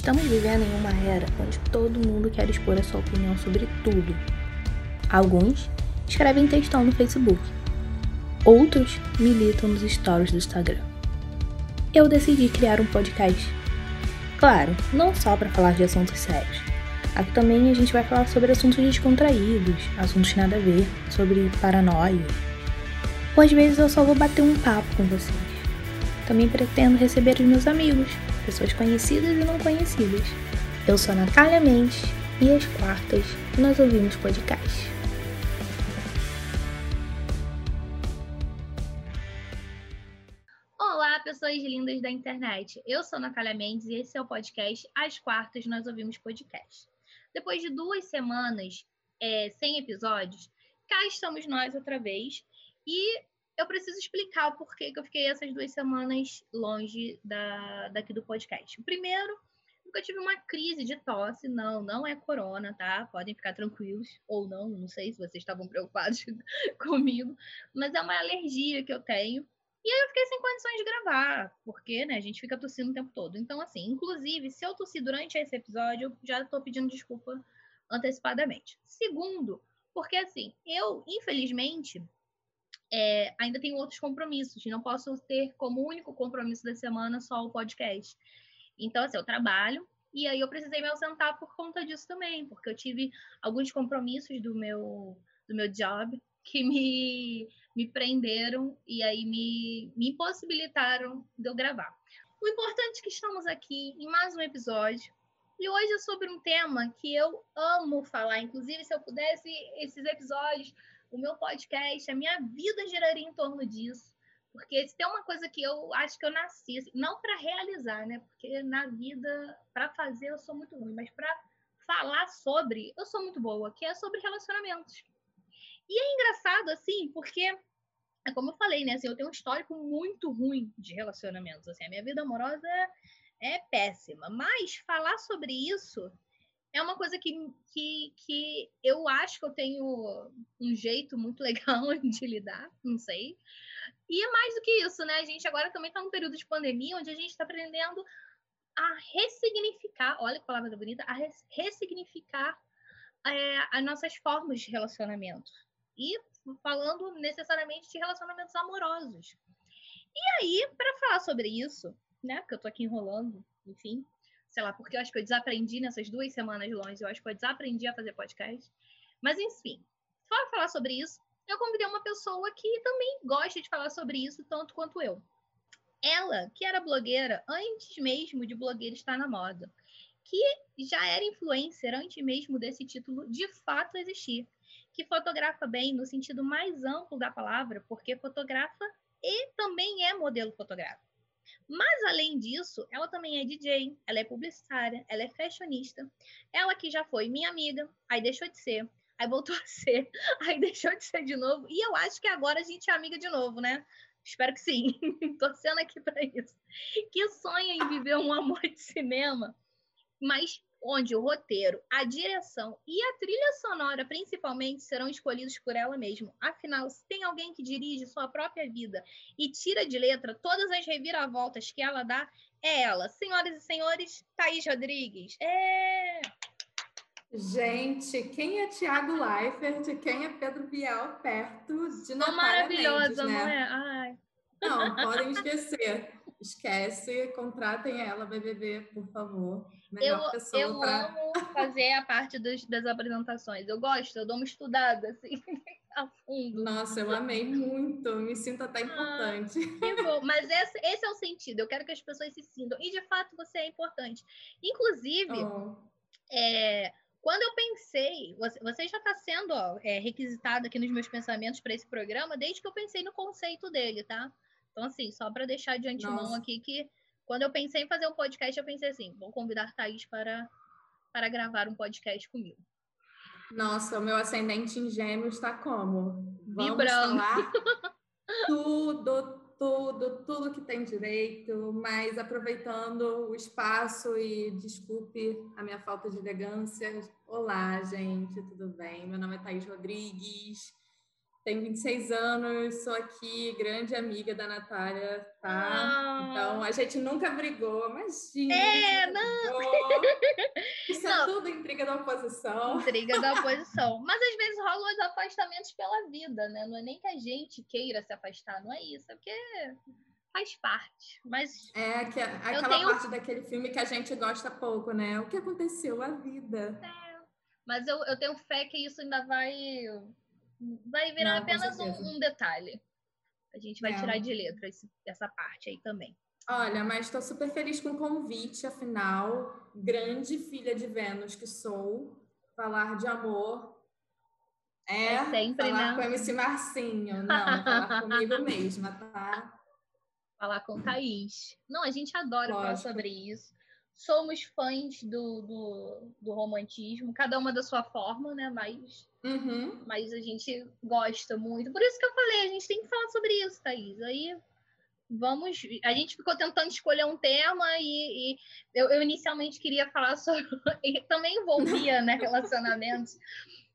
Estamos vivendo em uma era onde todo mundo quer expor a sua opinião sobre tudo. Alguns escrevem textão no Facebook, outros militam nos stories do Instagram. Eu decidi criar um podcast. Claro, não só para falar de assuntos sérios. Aqui também a gente vai falar sobre assuntos descontraídos, assuntos nada a ver, sobre paranoia. Ou às vezes eu só vou bater um papo com vocês. Também pretendo receber os meus amigos, pessoas conhecidas e não conhecidas. Eu sou a Natália Mendes e às quartas nós ouvimos podcast. Olá, pessoas lindas da internet. Eu sou a Natália Mendes e esse é o podcast Às Quartas Nós Ouvimos Podcast. Depois de duas semanas é, sem episódios, cá estamos nós outra vez e eu preciso explicar o porquê que eu fiquei essas duas semanas longe da, daqui do podcast. Primeiro, nunca tive uma crise de tosse, não, não é corona, tá? Podem ficar tranquilos, ou não, não sei se vocês estavam preocupados comigo, mas é uma alergia que eu tenho. E aí eu fiquei sem condições de gravar, porque, né, a gente fica tossindo o tempo todo. Então, assim, inclusive, se eu tossir durante esse episódio, eu já tô pedindo desculpa antecipadamente. Segundo, porque assim, eu, infelizmente, é, ainda tenho outros compromissos. Não posso ter como único compromisso da semana só o podcast. Então, assim, eu trabalho e aí eu precisei me ausentar por conta disso também, porque eu tive alguns compromissos do meu, do meu job que me, me prenderam e aí me, me impossibilitaram de eu gravar. O importante é que estamos aqui em mais um episódio. E hoje é sobre um tema que eu amo falar. Inclusive, se eu pudesse, esses episódios o meu podcast, a minha vida giraria em torno disso. Porque se tem uma coisa que eu acho que eu nasci, assim, não para realizar, né? Porque na vida, para fazer, eu sou muito ruim, mas para falar sobre, eu sou muito boa, que é sobre relacionamentos. E é engraçado, assim, porque, é como eu falei, né? Assim, eu tenho um histórico muito ruim de relacionamentos. Assim, a minha vida amorosa é, é péssima. Mas falar sobre isso é uma coisa que, que, que eu acho que eu tenho um jeito muito legal de lidar, não sei. E é mais do que isso, né? A gente agora também está num período de pandemia onde a gente está aprendendo a ressignificar, olha que palavra bonita, a ressignificar é, as nossas formas de relacionamento. E falando necessariamente de relacionamentos amorosos. E aí, para falar sobre isso, né? Porque eu tô aqui enrolando, enfim, sei lá, porque eu acho que eu desaprendi nessas duas semanas longe, eu acho que eu desaprendi a fazer podcast. Mas, enfim, para falar sobre isso, eu convidei uma pessoa que também gosta de falar sobre isso tanto quanto eu. Ela, que era blogueira antes mesmo de blogueira estar na moda, que já era influencer antes mesmo desse título de fato existir, que fotografa bem no sentido mais amplo da palavra, porque fotografa e também é modelo fotográfico. Mas, além disso, ela também é DJ, ela é publicitária, ela é fashionista. Ela que já foi minha amiga, aí deixou de ser, aí voltou a ser, aí deixou de ser de novo. E eu acho que agora a gente é amiga de novo, né? Espero que sim. Torcendo aqui para isso. Que sonha em viver um amor de cinema, mas onde o roteiro, a direção e a trilha sonora, principalmente, serão escolhidos por ela mesma. Afinal, se tem alguém que dirige sua própria vida e tira de letra todas as reviravoltas que ela dá, é ela. Senhoras e senhores, Thaís Rodrigues. É... Gente, quem é Tiago Leifert? Quem é Pedro Bial perto de Natália maravilhosa, Mendes, né? não é? Ai. Não, podem esquecer. Esquece, contratem ela, BBB, por favor. Melhor eu eu pra... amo fazer a parte dos, das apresentações. Eu gosto, eu dou uma estudada, assim, a fundo. Nossa, eu amei muito. Me sinto até ah, importante. Ah. Mas esse, esse, é o sentido. Eu quero que as pessoas se sintam. E, de fato, você é importante. Inclusive, oh. é, quando eu pensei... Você, você já está sendo ó, é, requisitado aqui nos meus pensamentos para esse programa desde que eu pensei no conceito dele, tá? Então, assim, só para deixar de antemão Nossa. aqui que quando eu pensei em fazer um podcast, eu pensei assim: vou convidar Thaís para, para gravar um podcast comigo. Nossa, o meu ascendente em gêmeos está como? Vamos Vibrando. falar tudo, tudo, tudo que tem direito, mas aproveitando o espaço e desculpe a minha falta de elegância. Olá, gente, tudo bem? Meu nome é Thaís Rodrigues tenho 26 anos, sou aqui, grande amiga da Natália, tá? Ah. Então, a gente nunca brigou, imagina. É, não! Brigou. não. tudo intriga da oposição. Intriga da oposição. Mas às vezes rolam os afastamentos pela vida, né? Não é nem que a gente queira se afastar, não é isso. É porque faz parte. Mas. É, que, aquela tenho... parte daquele filme que a gente gosta pouco, né? O que aconteceu? A vida. É. Mas eu, eu tenho fé que isso ainda vai. Vai virar não, apenas um, um, detalhe. A gente vai é. tirar de letra esse, essa parte aí também. Olha, mas estou super feliz com o convite, afinal, grande filha de Vênus que sou, falar de amor é, é sempre, falar né? com MC Marcinho, não, falar comigo mesma, tá? falar com Thaís. Não, a gente adora Lógico. falar sobre isso. Somos fãs do, do, do, romantismo, cada uma da sua forma, né? Mas, uhum. mas a gente gosta muito. Por isso que eu falei, a gente tem que falar sobre isso, Thaís. Aí vamos. A gente ficou tentando escolher um tema e, e eu, eu, inicialmente queria falar sobre. também envolvia né, relacionamentos.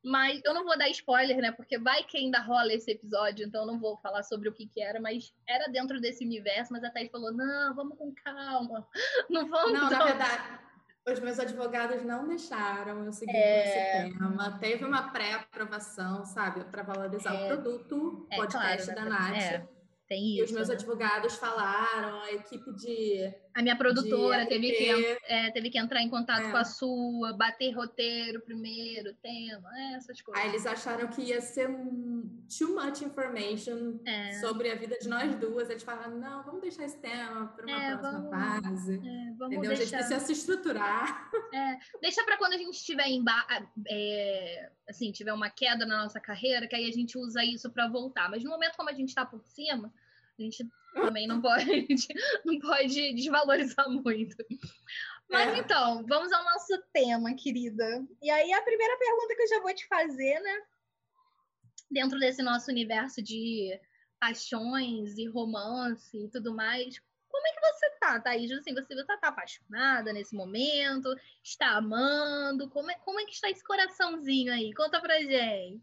Mas eu não vou dar spoiler, né? Porque vai que ainda rola esse episódio, então eu não vou falar sobre o que, que era, mas era dentro desse universo, mas a Thaís falou: não, vamos com calma. Não vamos. Não, na verdade, os meus advogados não deixaram eu seguir é... esse tema. Teve uma pré-aprovação, sabe, para valorizar é... o produto, é, podcast claro, da Nath. É. Tem isso. E os meus né? advogados falaram, a equipe de. A minha produtora teve que, é, teve que entrar em contato é. com a sua, bater roteiro primeiro, tema, é, essas coisas. Aí eles acharam que ia ser too much information é. sobre a vida de nós duas. Eles falaram, não, vamos deixar esse tema para uma é, próxima vamos, fase. vamos Entendeu? Deixar... A gente precisa se estruturar. deixa para quando a gente estiver em assim, tiver uma queda na nossa carreira, que aí a gente usa isso para voltar. Mas no momento como a gente está por cima, a gente também não pode, não pode desvalorizar muito. Mas é. então, vamos ao nosso tema, querida. E aí a primeira pergunta que eu já vou te fazer, né? Dentro desse nosso universo de paixões e romance e tudo mais, como é que você tá, Thaís? Assim, você tá, tá apaixonada nesse momento? Está amando? Como é, como é que está esse coraçãozinho aí? Conta pra gente.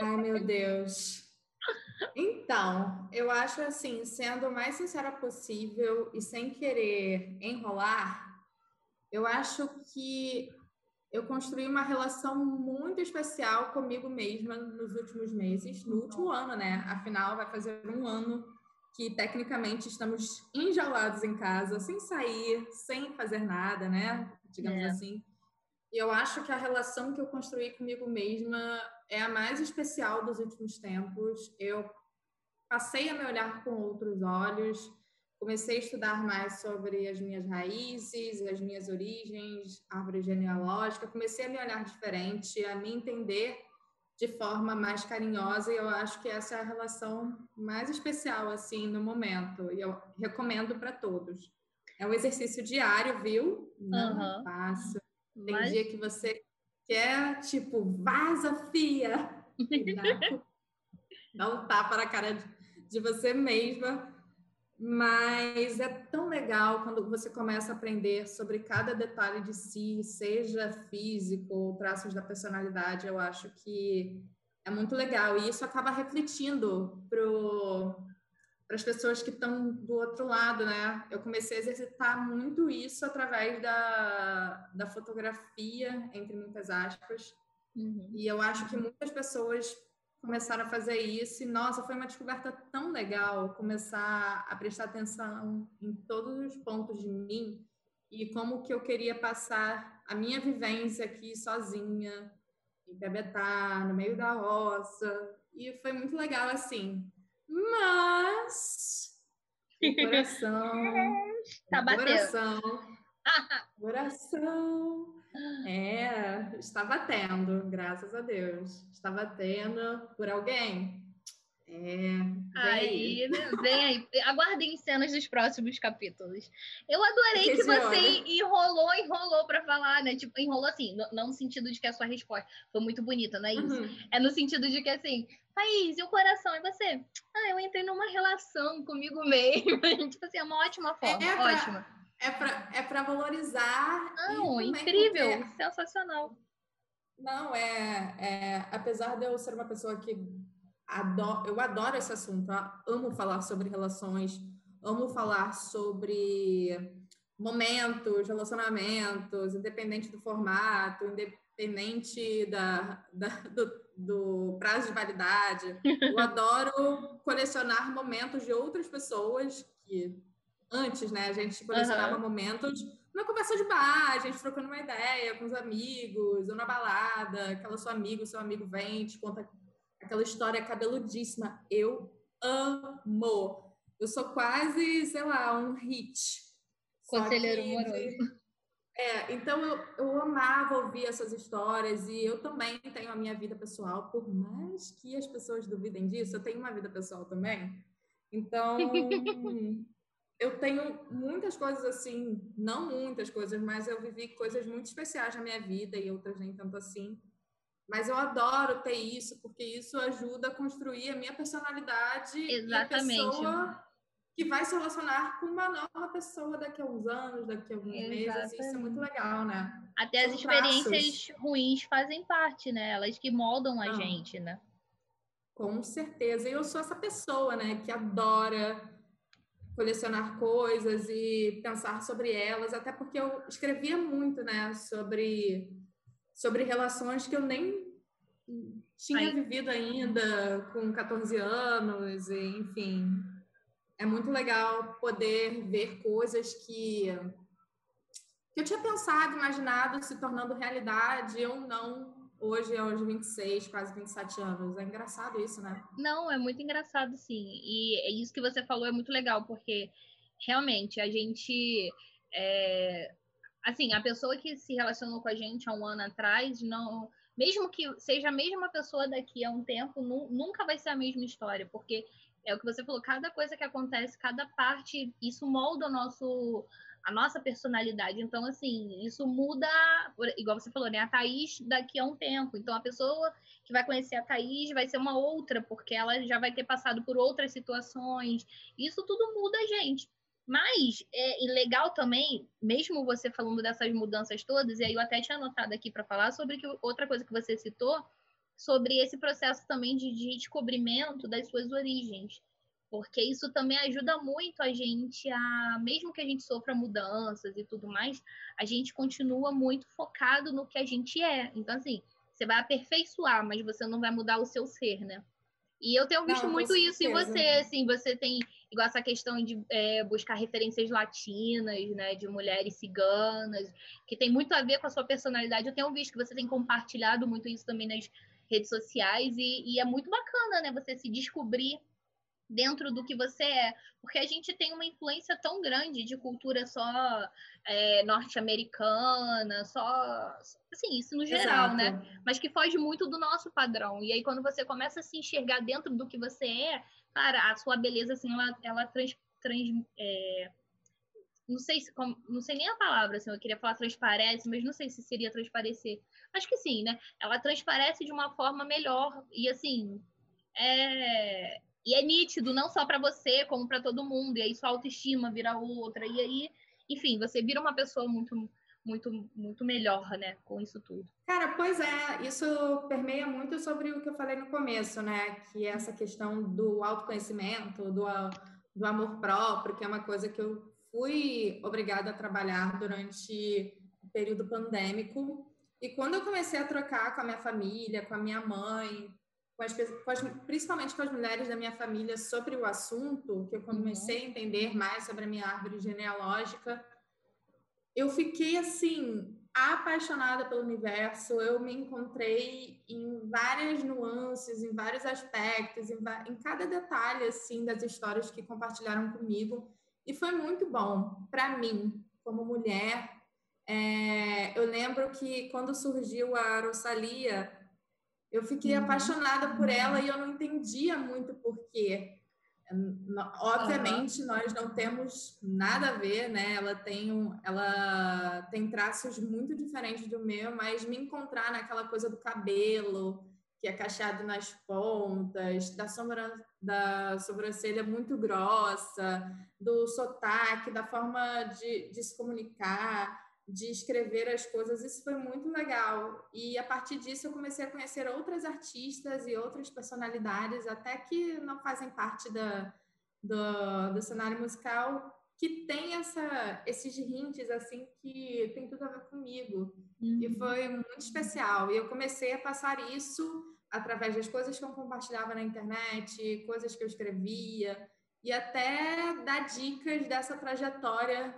Ai, meu Deus. Então, eu acho assim, sendo o mais sincera possível e sem querer enrolar, eu acho que eu construí uma relação muito especial comigo mesma nos últimos meses, no último ano, né? Afinal, vai fazer um ano que tecnicamente estamos enjaulados em casa, sem sair, sem fazer nada, né? Digamos é. assim. E eu acho que a relação que eu construí comigo mesma é a mais especial dos últimos tempos. Eu passei a me olhar com outros olhos, comecei a estudar mais sobre as minhas raízes, as minhas origens, árvore genealógica, comecei a me olhar diferente, a me entender de forma mais carinhosa e eu acho que essa é a relação mais especial assim no momento e eu recomendo para todos. É um exercício diário, viu? Não uhum. fácil. Tem Mas... dia que você quer, tipo, vaza, fia! Dá um tapa na cara de, de você mesma. Mas é tão legal quando você começa a aprender sobre cada detalhe de si, seja físico ou traços da personalidade. Eu acho que é muito legal. E isso acaba refletindo para as pessoas que estão do outro lado, né? Eu comecei a exercitar muito isso através da, da fotografia, entre muitas aspas. Uhum. E eu acho que muitas pessoas começaram a fazer isso e, nossa, foi uma descoberta tão legal começar a prestar atenção em todos os pontos de mim e como que eu queria passar a minha vivência aqui sozinha, em Pebetá, no meio da roça. E foi muito legal, assim. Mas o coração, tá batendo. coração, coração é, está batendo, graças a Deus. Está batendo por alguém. É, vem aí, aí. Vem aí. Aguardem cenas dos próximos capítulos. Eu adorei que, que você enrolou, enrolou para falar, né? Tipo, enrolou assim, não no sentido de que a sua resposta foi muito bonita, não é isso? Uhum. É no sentido de que assim, Thaís, e o coração? E você? Ah, eu entrei numa relação comigo mesmo. tipo assim, é uma ótima forma, é, pra... ótima é para é para valorizar. Não, incrível, porque... sensacional. Não, é, é, apesar de eu ser uma pessoa que adoro, eu adoro esse assunto, amo falar sobre relações, amo falar sobre momentos, relacionamentos, independente do formato, independente da, da do, do, prazo de validade. Eu adoro colecionar momentos de outras pessoas que antes, né, a gente colecionava uhum. momentos na conversa de bar, a gente trocando uma ideia com os amigos, ou na balada, aquela sua amiga, seu amigo vem, te conta aquela história cabeludíssima. Eu amo. Eu sou quase, sei lá, um hit. Conselheiro amoroso. É, então eu, eu amava ouvir essas histórias e eu também tenho a minha vida pessoal, por mais que as pessoas duvidem disso, eu tenho uma vida pessoal também. Então, eu tenho muitas coisas assim, não muitas coisas, mas eu vivi coisas muito especiais na minha vida e outras nem tanto assim. Mas eu adoro ter isso, porque isso ajuda a construir a minha personalidade Exatamente. e a pessoa que vai se relacionar com uma nova pessoa daqui a uns anos, daqui a alguns Exatamente. meses. Isso é muito legal, né? Até São as experiências traços. ruins fazem parte, né? Elas que moldam a ah, gente, né? Com certeza. E eu sou essa pessoa, né, que adora colecionar coisas e pensar sobre elas, até porque eu escrevia muito, né, sobre, sobre relações que eu nem tinha Ai. vivido ainda com 14 anos, enfim. É muito legal poder ver coisas que, que eu tinha pensado, imaginado se tornando realidade ou não hoje aos 26, quase 27 anos. É engraçado isso, né? Não, é muito engraçado, sim. E isso que você falou é muito legal, porque realmente a gente. É... Assim, a pessoa que se relacionou com a gente há um ano atrás, não. Mesmo que seja a mesma pessoa daqui a um tempo, nunca vai ser a mesma história, porque é o que você falou, cada coisa que acontece, cada parte, isso molda o nosso a nossa personalidade. Então, assim, isso muda, igual você falou, né? A Thaís daqui a um tempo. Então, a pessoa que vai conhecer a Thaís vai ser uma outra, porque ela já vai ter passado por outras situações. Isso tudo muda a gente. Mas é legal também, mesmo você falando dessas mudanças todas, e aí eu até tinha anotado aqui para falar sobre que outra coisa que você citou, sobre esse processo também de, de descobrimento das suas origens porque isso também ajuda muito a gente a, mesmo que a gente sofra mudanças e tudo mais, a gente continua muito focado no que a gente é. Então, assim, você vai aperfeiçoar, mas você não vai mudar o seu ser, né? E eu tenho visto não, muito isso em você, assim, você tem igual essa questão de é, buscar referências latinas, né, de mulheres ciganas, que tem muito a ver com a sua personalidade. Eu tenho visto que você tem compartilhado muito isso também nas redes sociais e, e é muito bacana, né, você se descobrir dentro do que você é, porque a gente tem uma influência tão grande de cultura só é, norte-americana, só assim, isso no geral, né? Exato. né? Mas que foge muito do nosso padrão. E aí quando você começa a se enxergar dentro do que você é, cara, a sua beleza assim, ela, ela trans, trans é, não sei se não sei nem a palavra, assim, eu queria falar transparece, mas não sei se seria transparecer. Acho que sim, né? Ela transparece de uma forma melhor e assim, é, e é nítido, não só para você, como para todo mundo. E aí sua autoestima vira outra. E aí, enfim, você vira uma pessoa muito, muito, muito melhor, né, com isso tudo. Cara, pois é, isso permeia muito sobre o que eu falei no começo, né? Que é essa questão do autoconhecimento, do, do amor próprio, que é uma coisa que eu fui obrigada a trabalhar durante o período pandêmico. E quando eu comecei a trocar com a minha família, com a minha mãe, com as, com as, principalmente com as mulheres da minha família sobre o assunto, que eu comecei a entender mais sobre a minha árvore genealógica, eu fiquei assim apaixonada pelo universo. Eu me encontrei em várias nuances, em vários aspectos, em, em cada detalhe assim das histórias que compartilharam comigo e foi muito bom para mim como mulher. É, eu lembro que quando surgiu a Rosalia eu fiquei uhum. apaixonada por ela e eu não entendia muito porquê. Obviamente, uhum. nós não temos nada a ver, né? Ela tem, um, ela tem traços muito diferentes do meu, mas me encontrar naquela coisa do cabelo, que é cacheado nas pontas, da, sombra, da sobrancelha muito grossa, do sotaque, da forma de, de se comunicar de escrever as coisas, isso foi muito legal. E a partir disso eu comecei a conhecer outras artistas e outras personalidades, até que não fazem parte da, do, do cenário musical, que tem essa, esses hints assim que tem tudo a ver comigo. Uhum. E foi muito especial. E eu comecei a passar isso através das coisas que eu compartilhava na internet, coisas que eu escrevia, e até dar dicas dessa trajetória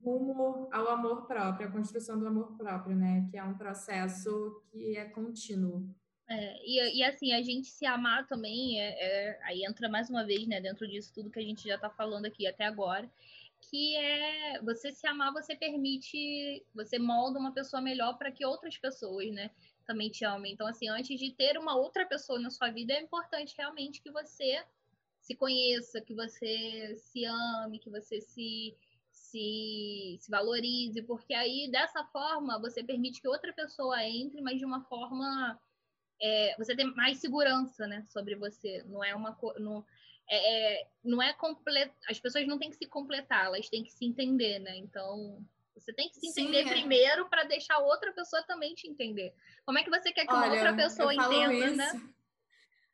rumo ao amor próprio, a construção do amor próprio, né? Que é um processo que é contínuo. É, e, e, assim, a gente se amar também, é, é, aí entra mais uma vez, né, dentro disso tudo que a gente já está falando aqui até agora, que é você se amar, você permite, você molda uma pessoa melhor para que outras pessoas, né, também te amem. Então, assim, antes de ter uma outra pessoa na sua vida, é importante realmente que você se conheça, que você se ame, que você se, se, se valorize, porque aí, dessa forma, você permite que outra pessoa entre, mas de uma forma é, você tem mais segurança, né, sobre você. Não é uma não é, é, não é completo. As pessoas não têm que se completar, elas têm que se entender, né? Então você tem que se entender Sim, é. primeiro para deixar outra pessoa também te entender. Como é que você quer que Olha, uma outra pessoa entenda, isso, né?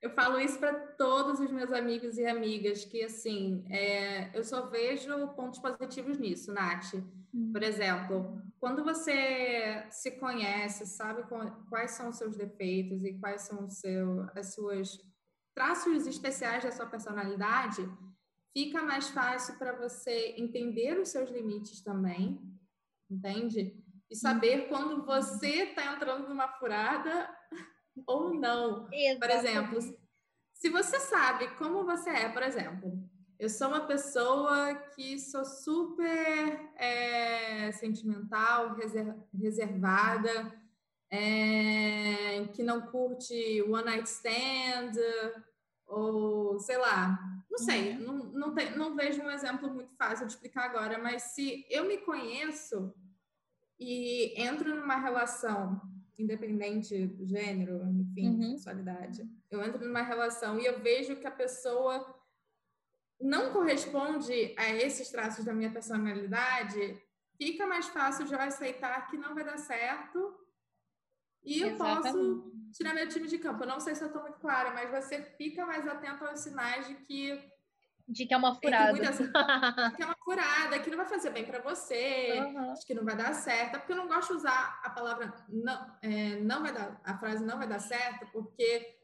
Eu falo isso para todos os meus amigos e amigas, que assim, é, eu só vejo pontos positivos nisso, Nath. Hum. Por exemplo, quando você se conhece, sabe quais são os seus defeitos e quais são os seu, as suas traços especiais da sua personalidade, fica mais fácil para você entender os seus limites também, entende? E saber hum. quando você está entrando numa furada ou não. Exatamente. Por exemplo, se você sabe como você é, por exemplo, eu sou uma pessoa que sou super é, sentimental, reservada, é, que não curte one night stand, ou sei lá, não sei, uhum. não, não, te, não vejo um exemplo muito fácil de explicar agora, mas se eu me conheço e entro numa relação independente gênero, enfim, uhum. sexualidade. Eu entro numa relação e eu vejo que a pessoa não corresponde a esses traços da minha personalidade, fica mais fácil de eu aceitar que não vai dar certo e eu Exatamente. posso tirar meu time de campo. Eu não sei se eu estou muito clara, mas você fica mais atento aos sinais de que de que é uma furada. É que, que é uma furada, que não vai fazer bem para você, uhum. que não vai dar certo. É porque eu não gosto de usar a palavra não, é, não vai dar, a frase não vai dar certo, porque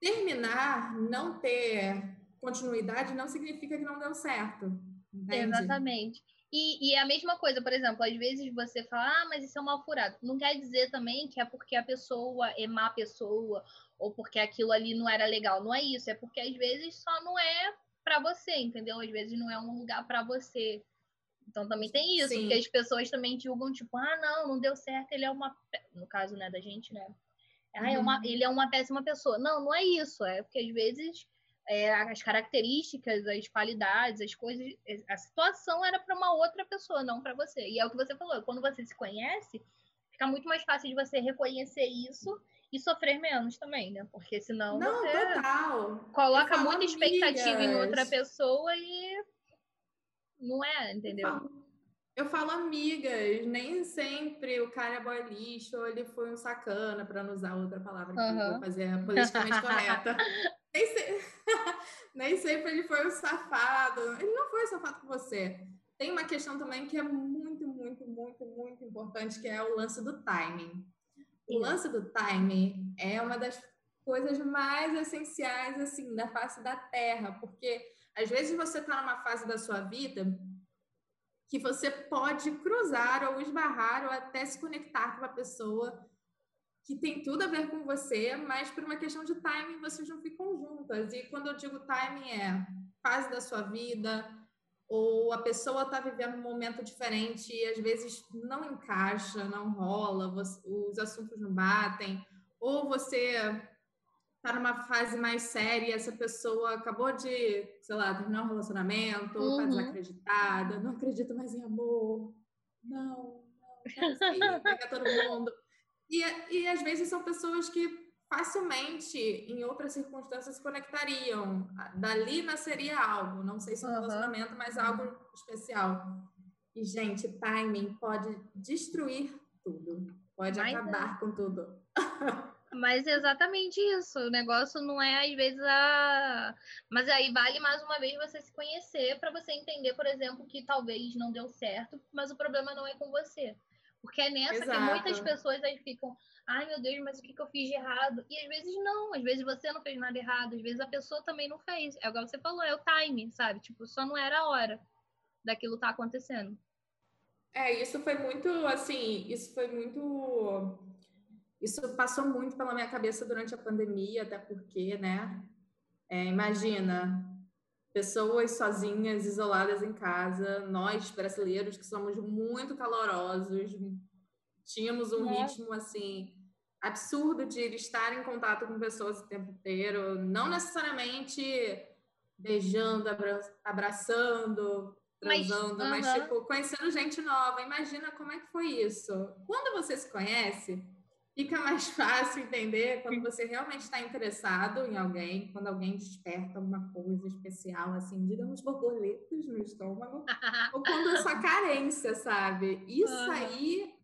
terminar, não ter continuidade, não significa que não deu certo. Entende? Exatamente. E, e é a mesma coisa, por exemplo, às vezes você fala, ah, mas isso é uma furada. Não quer dizer também que é porque a pessoa é má pessoa ou porque aquilo ali não era legal. Não é isso, é porque às vezes só não é para você, entendeu? Às vezes não é um lugar para você. Então também tem isso, Sim. porque as pessoas também julgam, tipo, ah, não, não deu certo, ele é uma. No caso, né, da gente, né? Ah, é uma, uhum. ele é uma péssima pessoa. Não, não é isso. É porque às vezes é, as características, as qualidades, as coisas, a situação era para uma outra pessoa, não para você. E é o que você falou, quando você se conhece, fica muito mais fácil de você reconhecer isso e sofrer menos também, né? Porque senão Não, você total. coloca muita expectativa amigas. em outra pessoa e não é, entendeu? Eu falo, eu falo amigas, nem sempre o cara é boy lixo ou ele foi um sacana, para não usar outra palavra que uhum. vou fazer a politicamente correta. nem, se... nem sempre ele foi um safado. Ele não foi um safado com você. Tem uma questão também que é muito, muito, muito, muito importante, que é o lance do timing. O lance do time é uma das coisas mais essenciais assim da face da Terra, porque às vezes você está numa fase da sua vida que você pode cruzar ou esbarrar ou até se conectar com uma pessoa que tem tudo a ver com você, mas por uma questão de timing vocês não ficam juntas. E quando eu digo timing é fase da sua vida, ou a pessoa está vivendo um momento diferente e às vezes não encaixa, não rola, você, os assuntos não batem, ou você está numa fase mais séria e essa pessoa acabou de, sei lá, terminar um relacionamento, está uhum. desacreditada, não acredita mais em amor, não, não, quero assim, pegar todo mundo. E, e às vezes são pessoas que facilmente, em outras circunstâncias, se conectariam. Dali nasceria algo, não sei se um uhum. relacionamento, mas algo especial. E, gente, timing pode destruir tudo, pode mas acabar é. com tudo. Mas é exatamente isso. O negócio não é, às vezes, a. Mas aí vale mais uma vez você se conhecer para você entender, por exemplo, que talvez não deu certo, mas o problema não é com você. Porque é nessa Exato. que muitas pessoas aí ficam, ai meu Deus, mas o que, que eu fiz de errado? E às vezes não, às vezes você não fez nada errado, às vezes a pessoa também não fez. É igual você falou, é o time, sabe? Tipo, só não era a hora daquilo tá acontecendo. É, isso foi muito, assim, isso foi muito. Isso passou muito pela minha cabeça durante a pandemia, até porque, né? É, imagina, pessoas sozinhas, isoladas em casa, nós brasileiros que somos muito calorosos, tínhamos um é. ritmo assim absurdo de estar em contato com pessoas o tempo inteiro, não necessariamente beijando, abra abraçando, transando, mas, mas tipo conhecendo gente nova. Imagina como é que foi isso. Quando você se conhece, fica mais fácil entender quando você realmente está interessado em alguém, quando alguém desperta alguma coisa especial, assim, digamos, borboletas no estômago, ou quando é só carência, sabe? Isso uhum. aí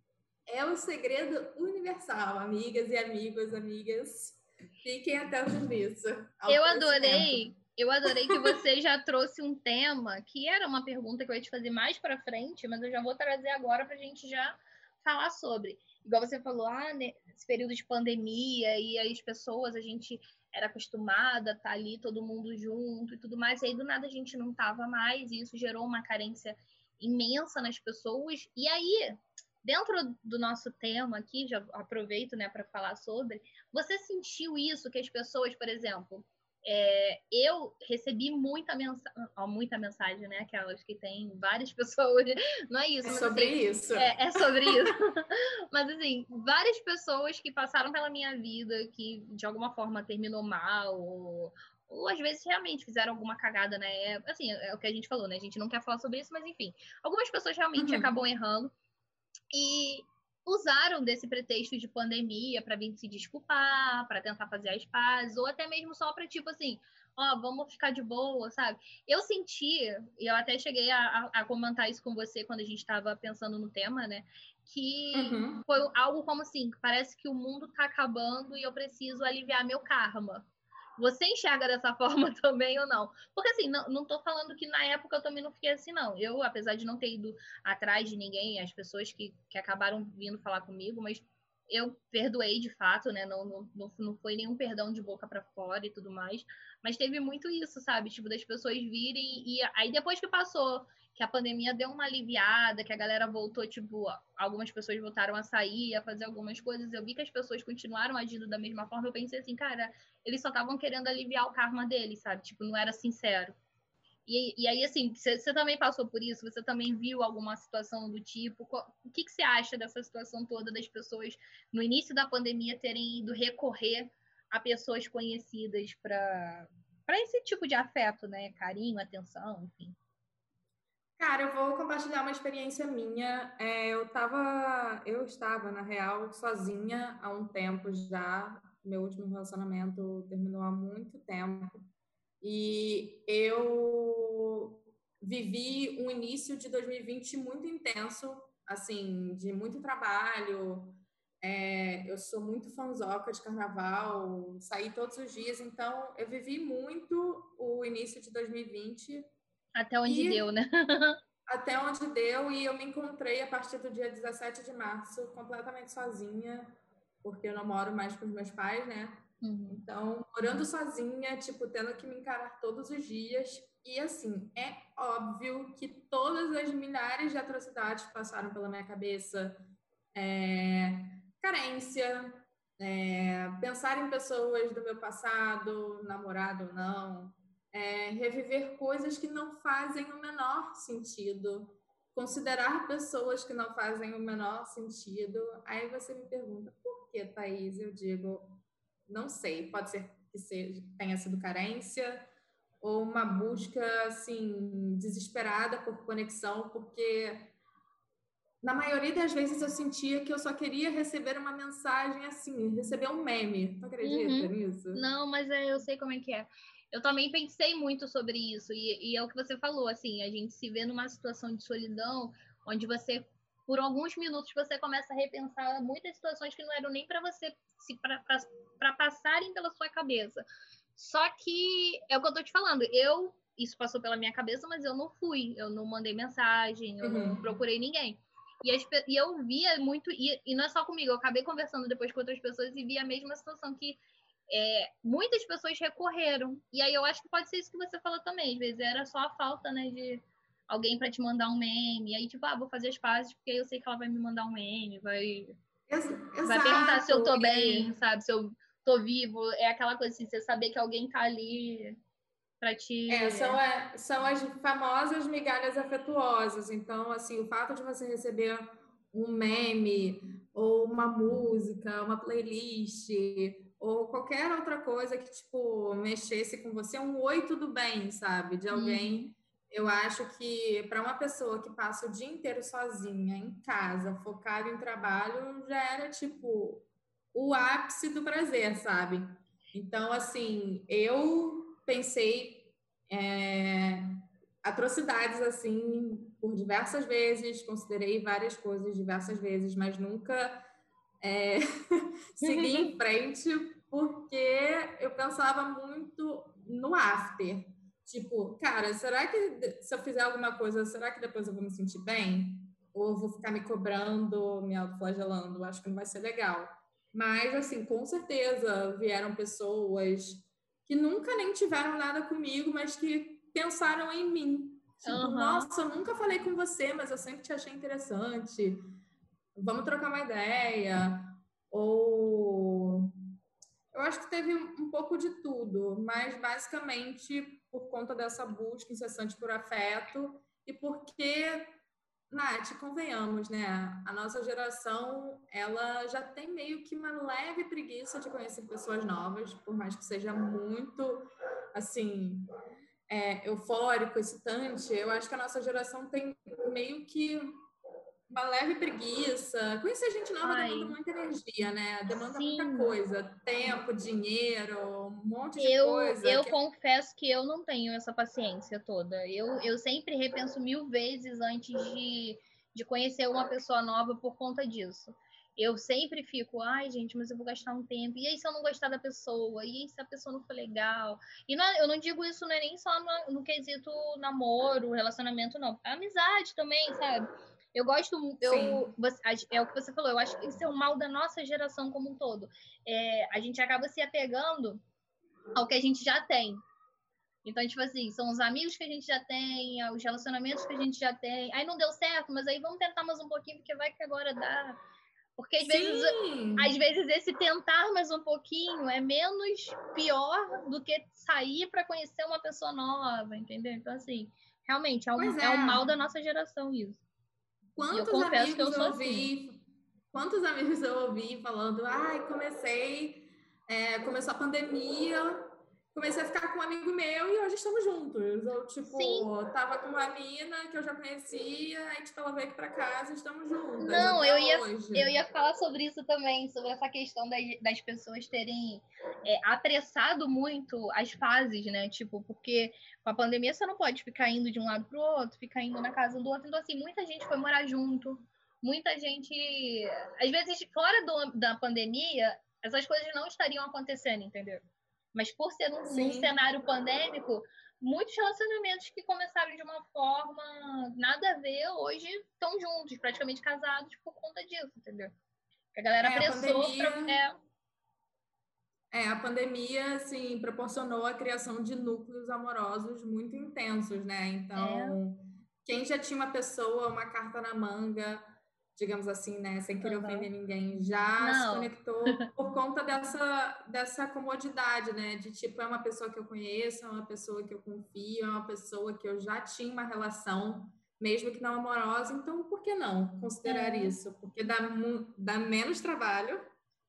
é o segredo universal, amigas e amigos, amigas. Fiquem atentos nisso. Eu adorei. Eu adorei que você já trouxe um tema que era uma pergunta que eu ia te fazer mais para frente, mas eu já vou trazer agora para a gente já falar sobre igual você falou, ah, nesse período de pandemia e aí as pessoas, a gente era acostumada a estar tá ali todo mundo junto e tudo mais, e aí do nada a gente não tava mais, e isso gerou uma carência imensa nas pessoas. E aí, dentro do nosso tema aqui, já aproveito, né, para falar sobre, você sentiu isso que as pessoas, por exemplo, é, eu recebi muita, mensa muita mensagem, né? Aquelas que tem várias pessoas. Não é isso. É sobre assim, isso. É, é sobre isso. mas, assim, várias pessoas que passaram pela minha vida, que de alguma forma terminou mal, ou, ou às vezes realmente fizeram alguma cagada, né? Assim, é o que a gente falou, né? A gente não quer falar sobre isso, mas enfim. Algumas pessoas realmente uhum. acabam errando. E usaram desse pretexto de pandemia para vir se desculpar, para tentar fazer as pazes, ou até mesmo só para tipo assim, ó, oh, vamos ficar de boa, sabe? Eu senti, e eu até cheguei a, a, comentar isso com você quando a gente estava pensando no tema, né? Que uhum. foi algo como assim, parece que o mundo tá acabando e eu preciso aliviar meu karma. Você enxerga dessa forma também ou não? Porque assim, não, não tô falando que na época eu também não fiquei assim, não. Eu, apesar de não ter ido atrás de ninguém, as pessoas que, que acabaram vindo falar comigo, mas eu perdoei de fato, né? Não, não, não foi nenhum perdão de boca para fora e tudo mais. Mas teve muito isso, sabe? Tipo, das pessoas virem e aí depois que passou que a pandemia deu uma aliviada, que a galera voltou, tipo, algumas pessoas voltaram a sair, a fazer algumas coisas. Eu vi que as pessoas continuaram agindo da mesma forma. Eu pensei assim, cara, eles só estavam querendo aliviar o karma deles, sabe? Tipo, não era sincero. E, e aí, assim, você também passou por isso? Você também viu alguma situação do tipo? O que, que você acha dessa situação toda das pessoas, no início da pandemia, terem ido recorrer a pessoas conhecidas para esse tipo de afeto, né? Carinho, atenção, enfim. Cara, eu vou compartilhar uma experiência minha. É, eu tava, eu estava, na real, sozinha há um tempo já. Meu último relacionamento terminou há muito tempo. E eu vivi um início de 2020 muito intenso, assim, de muito trabalho. É, eu sou muito fanzoca de carnaval, saí todos os dias, então eu vivi muito o início de 2020 até onde e deu, né? até onde deu, e eu me encontrei a partir do dia 17 de março completamente sozinha, porque eu não moro mais com os meus pais, né? Uhum. Então, morando sozinha, tipo, tendo que me encarar todos os dias. E assim, é óbvio que todas as milhares de atrocidades passaram pela minha cabeça. É, carência, é, pensar em pessoas do meu passado, namorado ou não, é, reviver coisas que não fazem o menor sentido, considerar pessoas que não fazem o menor sentido. Aí você me pergunta, por que, Thaís? Eu digo, não sei, pode ser que seja, tenha sido carência ou uma busca assim desesperada por conexão, porque na maioria das vezes eu sentia que eu só queria receber uma mensagem assim, receber um meme. Tu acredita uhum. nisso? Não, mas é, eu sei como é que é eu também pensei muito sobre isso, e, e, é o que você falou, assim, a gente se vê numa situação de solidão onde você por alguns minutos você começa a repensar muitas situações que não eram nem para você, para passarem pela sua cabeça. Só que é o que eu tô te falando, eu isso passou pela minha cabeça, mas eu não fui, eu não mandei mensagem, eu uhum. não procurei ninguém. E, as, e eu via muito, e, e, não é só comigo, eu acabei conversando depois com outras pessoas e vi a mesma situação que é, muitas pessoas recorreram. E aí eu acho que pode ser isso que você falou também, às vezes era só a falta, né, de alguém para te mandar um meme. E aí, tipo, ah, vou fazer as pazes porque eu sei que ela vai me mandar um meme, vai, Exato. vai perguntar se eu tô bem, sabe? Se eu tô vivo. É aquela coisa assim, você saber que alguém tá ali para te. É, são, a, são as famosas migalhas afetuosas. Então, assim, o fato de você receber um meme ou uma música, uma playlist ou qualquer outra coisa que tipo mexesse com você, um oi tudo bem, sabe? De alguém. Hum. Eu acho que para uma pessoa que passa o dia inteiro sozinha em casa, focada em trabalho, já era tipo o ápice do prazer, sabe? Então, assim, eu pensei é, atrocidades assim por diversas vezes, considerei várias coisas diversas vezes, mas nunca é, segui em frente porque eu pensava muito no after. Tipo, cara, será que se eu fizer alguma coisa, será que depois eu vou me sentir bem? Ou eu vou ficar me cobrando, me autoflagelando? Acho que não vai ser legal. Mas, assim, com certeza vieram pessoas que nunca nem tiveram nada comigo, mas que pensaram em mim. Tipo, uhum. nossa, eu nunca falei com você, mas eu sempre te achei interessante. Vamos trocar uma ideia. Ou. Eu acho que teve um pouco de tudo, mas basicamente por conta dessa busca incessante por afeto e porque Nath, convenhamos, né? A nossa geração, ela já tem meio que uma leve preguiça de conhecer pessoas novas, por mais que seja muito, assim, é, eufórico, excitante. Eu acho que a nossa geração tem meio que uma leve preguiça. Conhecer gente nova Ai. demanda muita energia, né? Demanda Sim. muita coisa. Tempo, dinheiro, um monte de eu, coisa. Eu que... confesso que eu não tenho essa paciência toda. Eu, eu sempre repenso mil vezes antes de, de conhecer uma pessoa nova por conta disso. Eu sempre fico, ai, gente, mas eu vou gastar um tempo. E aí, se eu não gostar da pessoa? E aí, se a pessoa não for legal? E não, é, eu não digo isso não é nem só no, no quesito namoro, relacionamento, não. É amizade também, sabe? Eu gosto, eu, é o que você falou, eu acho que isso é um mal da nossa geração como um todo. É, a gente acaba se apegando ao que a gente já tem. Então, tipo assim, são os amigos que a gente já tem, os relacionamentos que a gente já tem. Aí não deu certo, mas aí vamos tentar mais um pouquinho, porque vai que agora dá. Porque às vezes, às vezes esse tentar mais um pouquinho é menos pior do que sair para conhecer uma pessoa nova, entendeu? Então, assim, realmente, é é. é um mal da nossa geração isso. Quantos eu amigos eu, eu ouvi, assim. quantos amigos eu ouvi falando, ai, comecei, é, começou a pandemia, comecei a ficar com um amigo meu e hoje estamos juntos. Eu, tipo, Sim. tava com uma mina que eu já conhecia, aí tipo, ela veio aqui pra casa e estamos juntas. Não, eu ia, eu ia falar sobre isso também, sobre essa questão das, das pessoas terem é, apressado muito as fases, né? Tipo, porque com a pandemia você não pode ficar indo de um lado pro outro, ficar indo na casa do outro. Então, assim, muita gente foi morar junto. Muita gente, às vezes, fora do, da pandemia, essas coisas não estariam acontecendo, entendeu? Mas por ser um, um cenário pandêmico, muitos relacionamentos que começaram de uma forma nada a ver, hoje estão juntos, praticamente casados por conta disso, entendeu? A galera é, apressou a pandemia... pra... É... é, a pandemia, assim, proporcionou a criação de núcleos amorosos muito intensos, né? Então, é. quem já tinha uma pessoa, uma carta na manga, digamos assim, né, sem querer uhum. ofender ninguém, já Não. se conectou por conta dessa, dessa comodidade, né, de tipo, é uma pessoa que eu conheço, é uma pessoa que eu confio, é uma pessoa que eu já tinha uma relação, mesmo que não amorosa, então por que não considerar é. isso? Porque dá, dá menos trabalho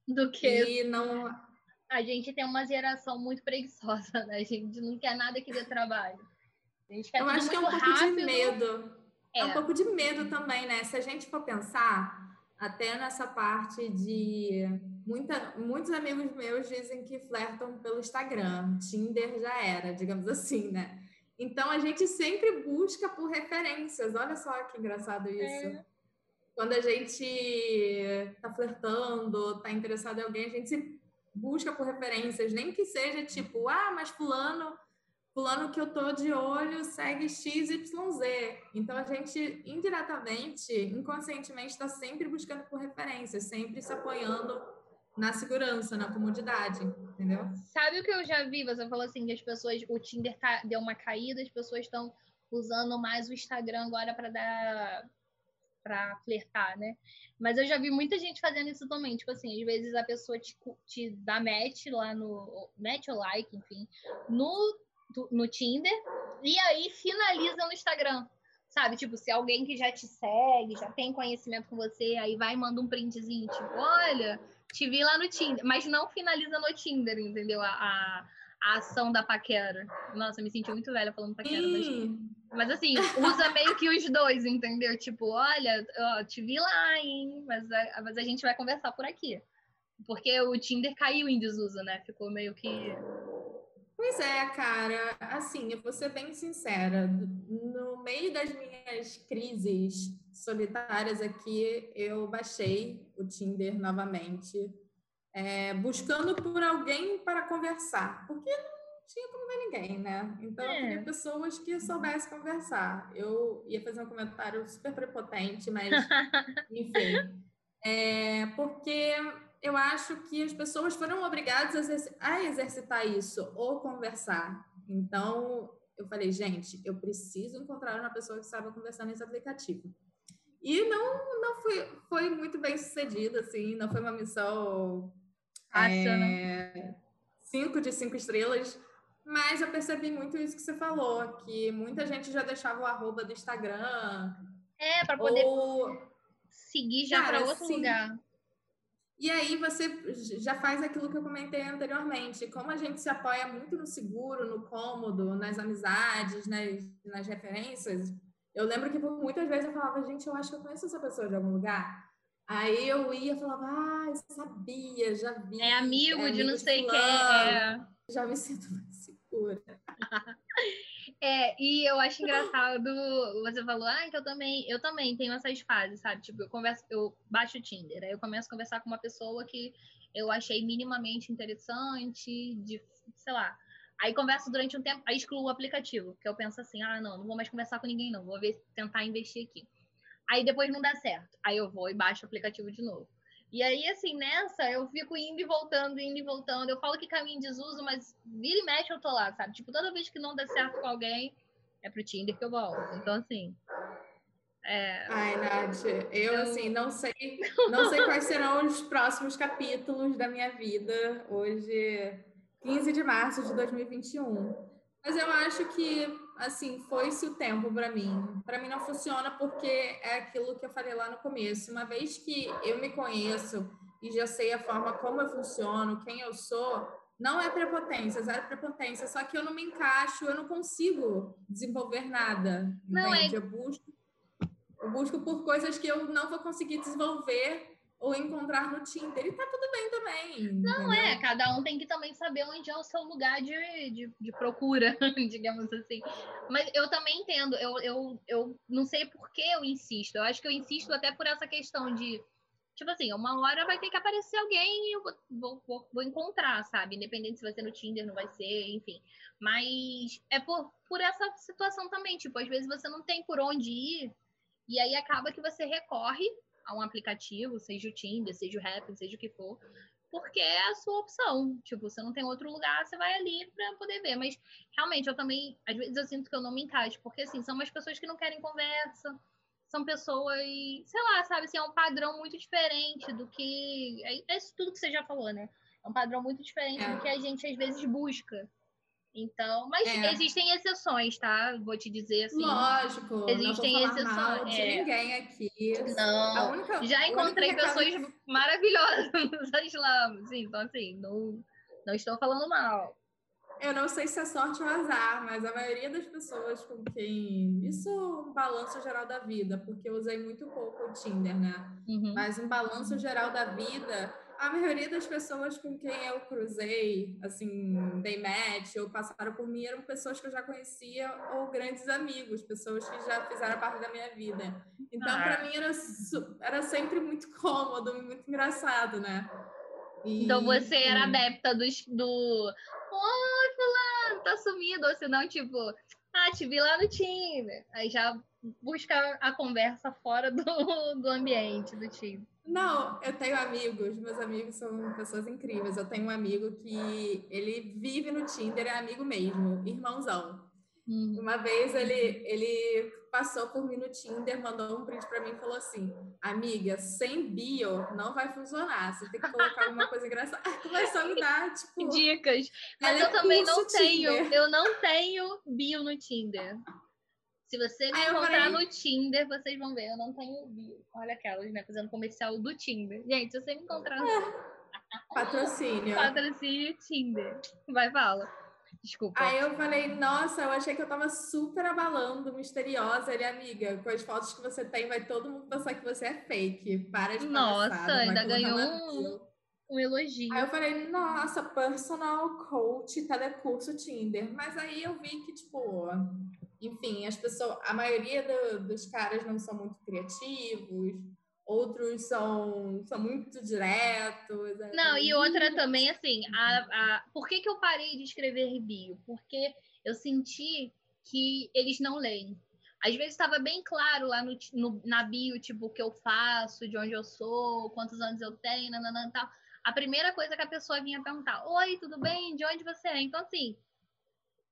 do que... E não... A gente tem uma geração muito preguiçosa, né, a gente não quer nada que dê trabalho. A gente quer eu acho que é um pouco rápido. de medo é. é um pouco de medo também, né? Se a gente for pensar, até nessa parte de. Muita, muitos amigos meus dizem que flertam pelo Instagram. Tinder já era, digamos assim, né? Então a gente sempre busca por referências. Olha só que engraçado isso. É. quando a gente tá flertando, tá interessado em alguém, a gente se busca por referências, nem que seja tipo, ah, mas fulano, fulano que eu tô de olho segue XYZ. Então a gente indiretamente, inconscientemente está sempre buscando por referências, sempre se apoiando na segurança, na comodidade, entendeu? Sabe o que eu já vi? Você falou assim que as pessoas, o Tinder tá, deu uma caída, as pessoas estão usando mais o Instagram agora para dar para flertar, né? Mas eu já vi muita gente fazendo isso também. Tipo assim, às vezes a pessoa te, te dá match lá no. match ou like, enfim, no, no Tinder, e aí finaliza no Instagram. Sabe? Tipo, se alguém que já te segue, já tem conhecimento com você, aí vai e manda um printzinho, tipo, olha, te vi lá no Tinder. Mas não finaliza no Tinder, entendeu? A, a, a ação da paquera. Nossa, eu me senti muito velha falando paquera. Mas, mas, assim, usa meio que os dois, entendeu? Tipo, olha, ó, te vi lá, hein? Mas a, mas a gente vai conversar por aqui. Porque o Tinder caiu em desuso, né? Ficou meio que. Pois é, cara. Assim, eu vou ser bem sincera. No meio das minhas crises solitárias aqui, eu baixei o Tinder novamente é, buscando por alguém para conversar, porque não tinha como ver ninguém, né? Então é. eu queria pessoas que soubessem conversar. Eu ia fazer um comentário super prepotente, mas enfim. É, porque eu acho que as pessoas foram obrigadas a exercitar isso ou conversar. Então eu falei, gente, eu preciso encontrar uma pessoa que saiba conversar nesse aplicativo. E não, não foi, foi muito bem sucedido, assim, não foi uma missão Fácil, né? é, cinco de cinco estrelas, mas eu percebi muito isso que você falou, que muita gente já deixava o arroba do Instagram. É, para poder ou... seguir já para outro sim. lugar. E aí você já faz aquilo que eu comentei anteriormente, como a gente se apoia muito no seguro, no cômodo, nas amizades, nas, nas referências. Eu lembro que muitas vezes eu falava, gente, eu acho que eu conheço essa pessoa de algum lugar. Aí eu ia e falava, ah, sabia, já vi. É amigo é de não sei quem. É. Já me sinto mais segura. é, e eu acho engraçado, você falou, ah, que eu também, eu também tenho essas fases, sabe? Tipo, eu converso, eu baixo o Tinder, aí eu começo a conversar com uma pessoa que eu achei minimamente interessante, de, sei lá. Aí converso durante um tempo, aí excluo o aplicativo, porque eu penso assim, ah, não, não vou mais conversar com ninguém, não, vou ver, tentar investir aqui. Aí depois não dá certo. Aí eu vou e baixo o aplicativo de novo. E aí, assim, nessa, eu fico indo e voltando, indo e voltando. Eu falo que caminho em desuso, mas vira e mexe eu tô lá, sabe? Tipo, toda vez que não dá certo com alguém, é pro Tinder que eu volto. Então, assim. É... Ai, Nath, eu, eu, assim, não sei, não sei quais serão os próximos capítulos da minha vida. Hoje, 15 de março de 2021. Mas eu acho que assim, foi-se o tempo para mim. Para mim não funciona porque é aquilo que eu falei lá no começo. Uma vez que eu me conheço e já sei a forma como eu funciono, quem eu sou, não é prepotência, zero prepotência, só que eu não me encaixo, eu não consigo desenvolver nada. Não é entende? é... Eu busco eu busco por coisas que eu não vou conseguir desenvolver ou encontrar no Tinder. E tá tudo bem também. Não entendeu? é, cada um tem que também saber onde é o seu lugar de, de, de procura, digamos assim. Mas eu também entendo, eu, eu, eu não sei por que eu insisto. Eu acho que eu insisto até por essa questão de. Tipo assim, uma hora vai ter que aparecer alguém e eu vou, vou, vou encontrar, sabe? Independente se vai ser no Tinder, não vai ser, enfim. Mas é por, por essa situação também. Tipo, às vezes você não tem por onde ir, e aí acaba que você recorre a um aplicativo, seja o Tinder, seja o Rap, seja o que for, porque é a sua opção. Tipo, você não tem outro lugar, você vai ali para poder ver. Mas realmente eu também, às vezes eu sinto que eu não me encaixo, porque assim, são umas pessoas que não querem conversa, são pessoas, sei lá, sabe, assim, é um padrão muito diferente do que. É isso tudo que você já falou, né? É um padrão muito diferente é. do que a gente às vezes busca. Então, mas é. existem exceções, tá? Vou te dizer assim. Lógico. Existem exceções. É. ninguém aqui. Não. Única, já encontrei pessoas maravilhosas. Sim, então assim, não, não estou falando mal. Eu não sei se é sorte ou azar, mas a maioria das pessoas com quem. Isso é um balanço geral da vida, porque eu usei muito pouco o Tinder, né? Uhum. Mas um balanço geral da vida a maioria das pessoas com quem eu cruzei, assim, dei match ou passaram por mim, eram pessoas que eu já conhecia ou grandes amigos, pessoas que já fizeram parte da minha vida. Então, ah. para mim, era, era sempre muito cômodo muito engraçado, né? E, então, você era adepta dos, do... Oi, fulano, tá sumido. Ou senão, tipo, ah, te vi lá no Tinder. Aí já busca a conversa fora do, do ambiente do Tinder. Não, eu tenho amigos, meus amigos são pessoas incríveis. Eu tenho um amigo que ele vive no Tinder, é amigo mesmo, irmãozão. Uhum. Uma vez ele, ele passou por mim no Tinder, mandou um print para mim e falou assim: Amiga, sem bio não vai funcionar. Você tem que colocar alguma coisa engraçada. Começou a me dar, tipo. Dicas. Mas eu é também não tenho. Tinder. Eu não tenho bio no Tinder. Se você me encontrar no Tinder, vocês vão ver. Eu não tenho bio. Olha aquelas, né? Fazendo comercial do Tinder. Gente, se você me encontrar no. Patrocínio. Patrocínio Tinder. Vai, fala. Desculpa. Aí eu falei, nossa, eu achei que eu tava super abalando, misteriosa. Ele, amiga, com as fotos que você tem, vai todo mundo pensar que você é fake. Para de Nossa, ainda ganhou um, um elogio. Aí eu falei, nossa, personal coach, telecurso Tinder. Mas aí eu vi que, tipo, enfim, as pessoas, a maioria do, dos caras não são muito criativos outros são, são muito diretos. É não, e outra também, assim, a, a, por que, que eu parei de escrever bio? Porque eu senti que eles não leem. Às vezes estava bem claro lá no, no, na bio, tipo, o que eu faço, de onde eu sou, quantos anos eu tenho, nananã, tal. A primeira coisa que a pessoa vinha perguntar, oi, tudo bem? De onde você é? Então, assim,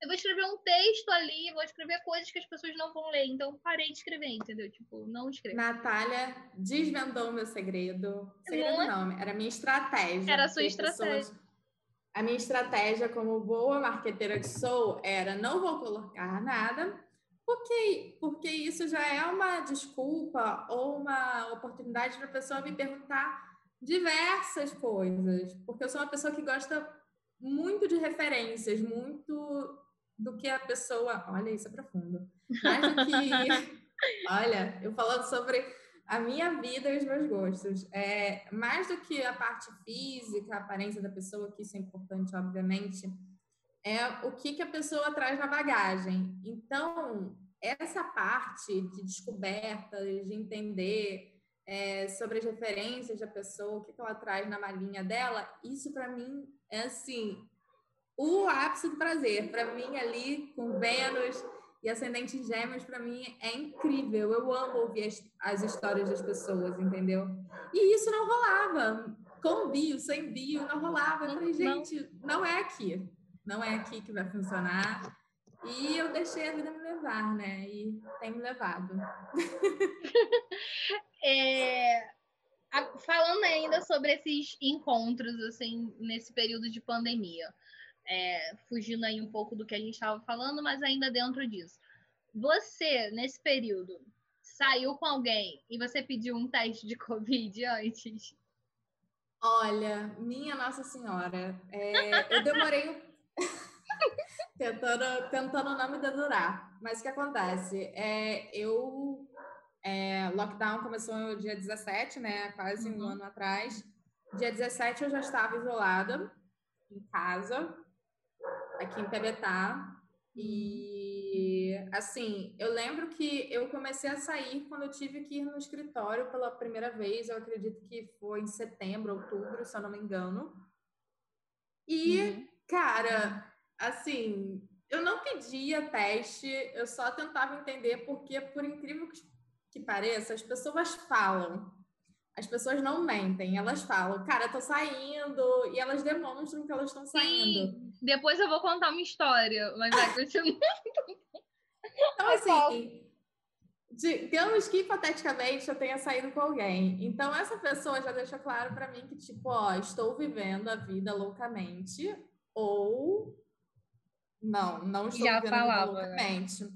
eu vou escrever um texto ali, vou escrever coisas que as pessoas não vão ler. Então, parei de escrever, entendeu? Tipo, não escrever. Natália desvendou o meu segredo. Segredo não, não era a minha estratégia. Era a sua estratégia. Pessoas... A minha estratégia, como boa marqueteira que sou, era não vou colocar nada, porque, porque isso já é uma desculpa ou uma oportunidade para a pessoa me perguntar diversas coisas. Porque eu sou uma pessoa que gosta muito de referências, muito do que a pessoa. Olha, isso é profundo. Mais do que. olha, eu falando sobre a minha vida e os meus gostos. É, mais do que a parte física, a aparência da pessoa, que isso é importante, obviamente, é o que, que a pessoa traz na bagagem. Então, essa parte de descoberta, de entender é, sobre as referências da pessoa, o que, que ela traz na malinha dela, isso para mim é assim o ápice do prazer. Para mim, ali, com Vênus e Ascendente Gêmeos, para mim é incrível. Eu amo ouvir as, as, histórias das pessoas, entendeu? E isso não rolava. Com bio, sem bio, não rolava. Eu falei, gente, não é aqui. Não é aqui que vai funcionar. E eu deixei a vida me levar, né? E tem me levado. é, falando ainda sobre esses encontros, assim, nesse período de pandemia é, fugindo aí um pouco do que a gente estava falando, mas ainda dentro disso. Você, nesse período, saiu com alguém e você pediu um teste de Covid antes? Olha, minha Nossa Senhora, é, eu demorei tentando, tentando não me dedurar. Mas o que acontece? É, eu. É, lockdown começou no dia 17, né? Quase uhum. um ano atrás. Dia 17 eu já estava isolada em casa aqui em Pebetá. E assim, eu lembro que eu comecei a sair quando eu tive que ir no escritório pela primeira vez, eu acredito que foi em setembro, outubro, se eu não me engano. E, uhum. cara, assim, eu não pedia teste, eu só tentava entender porque, por incrível que pareça, as pessoas falam. As pessoas não mentem, elas falam, cara, eu tô saindo, e elas demonstram que elas estão saindo. Depois eu vou contar uma história, mas vai continuar. então, assim, digamos que hipoteticamente eu tenha saído com alguém. Então, essa pessoa já deixou claro para mim que, tipo, ó, estou vivendo a vida loucamente, ou não, não estou já vivendo falava, a vida né? loucamente. Né?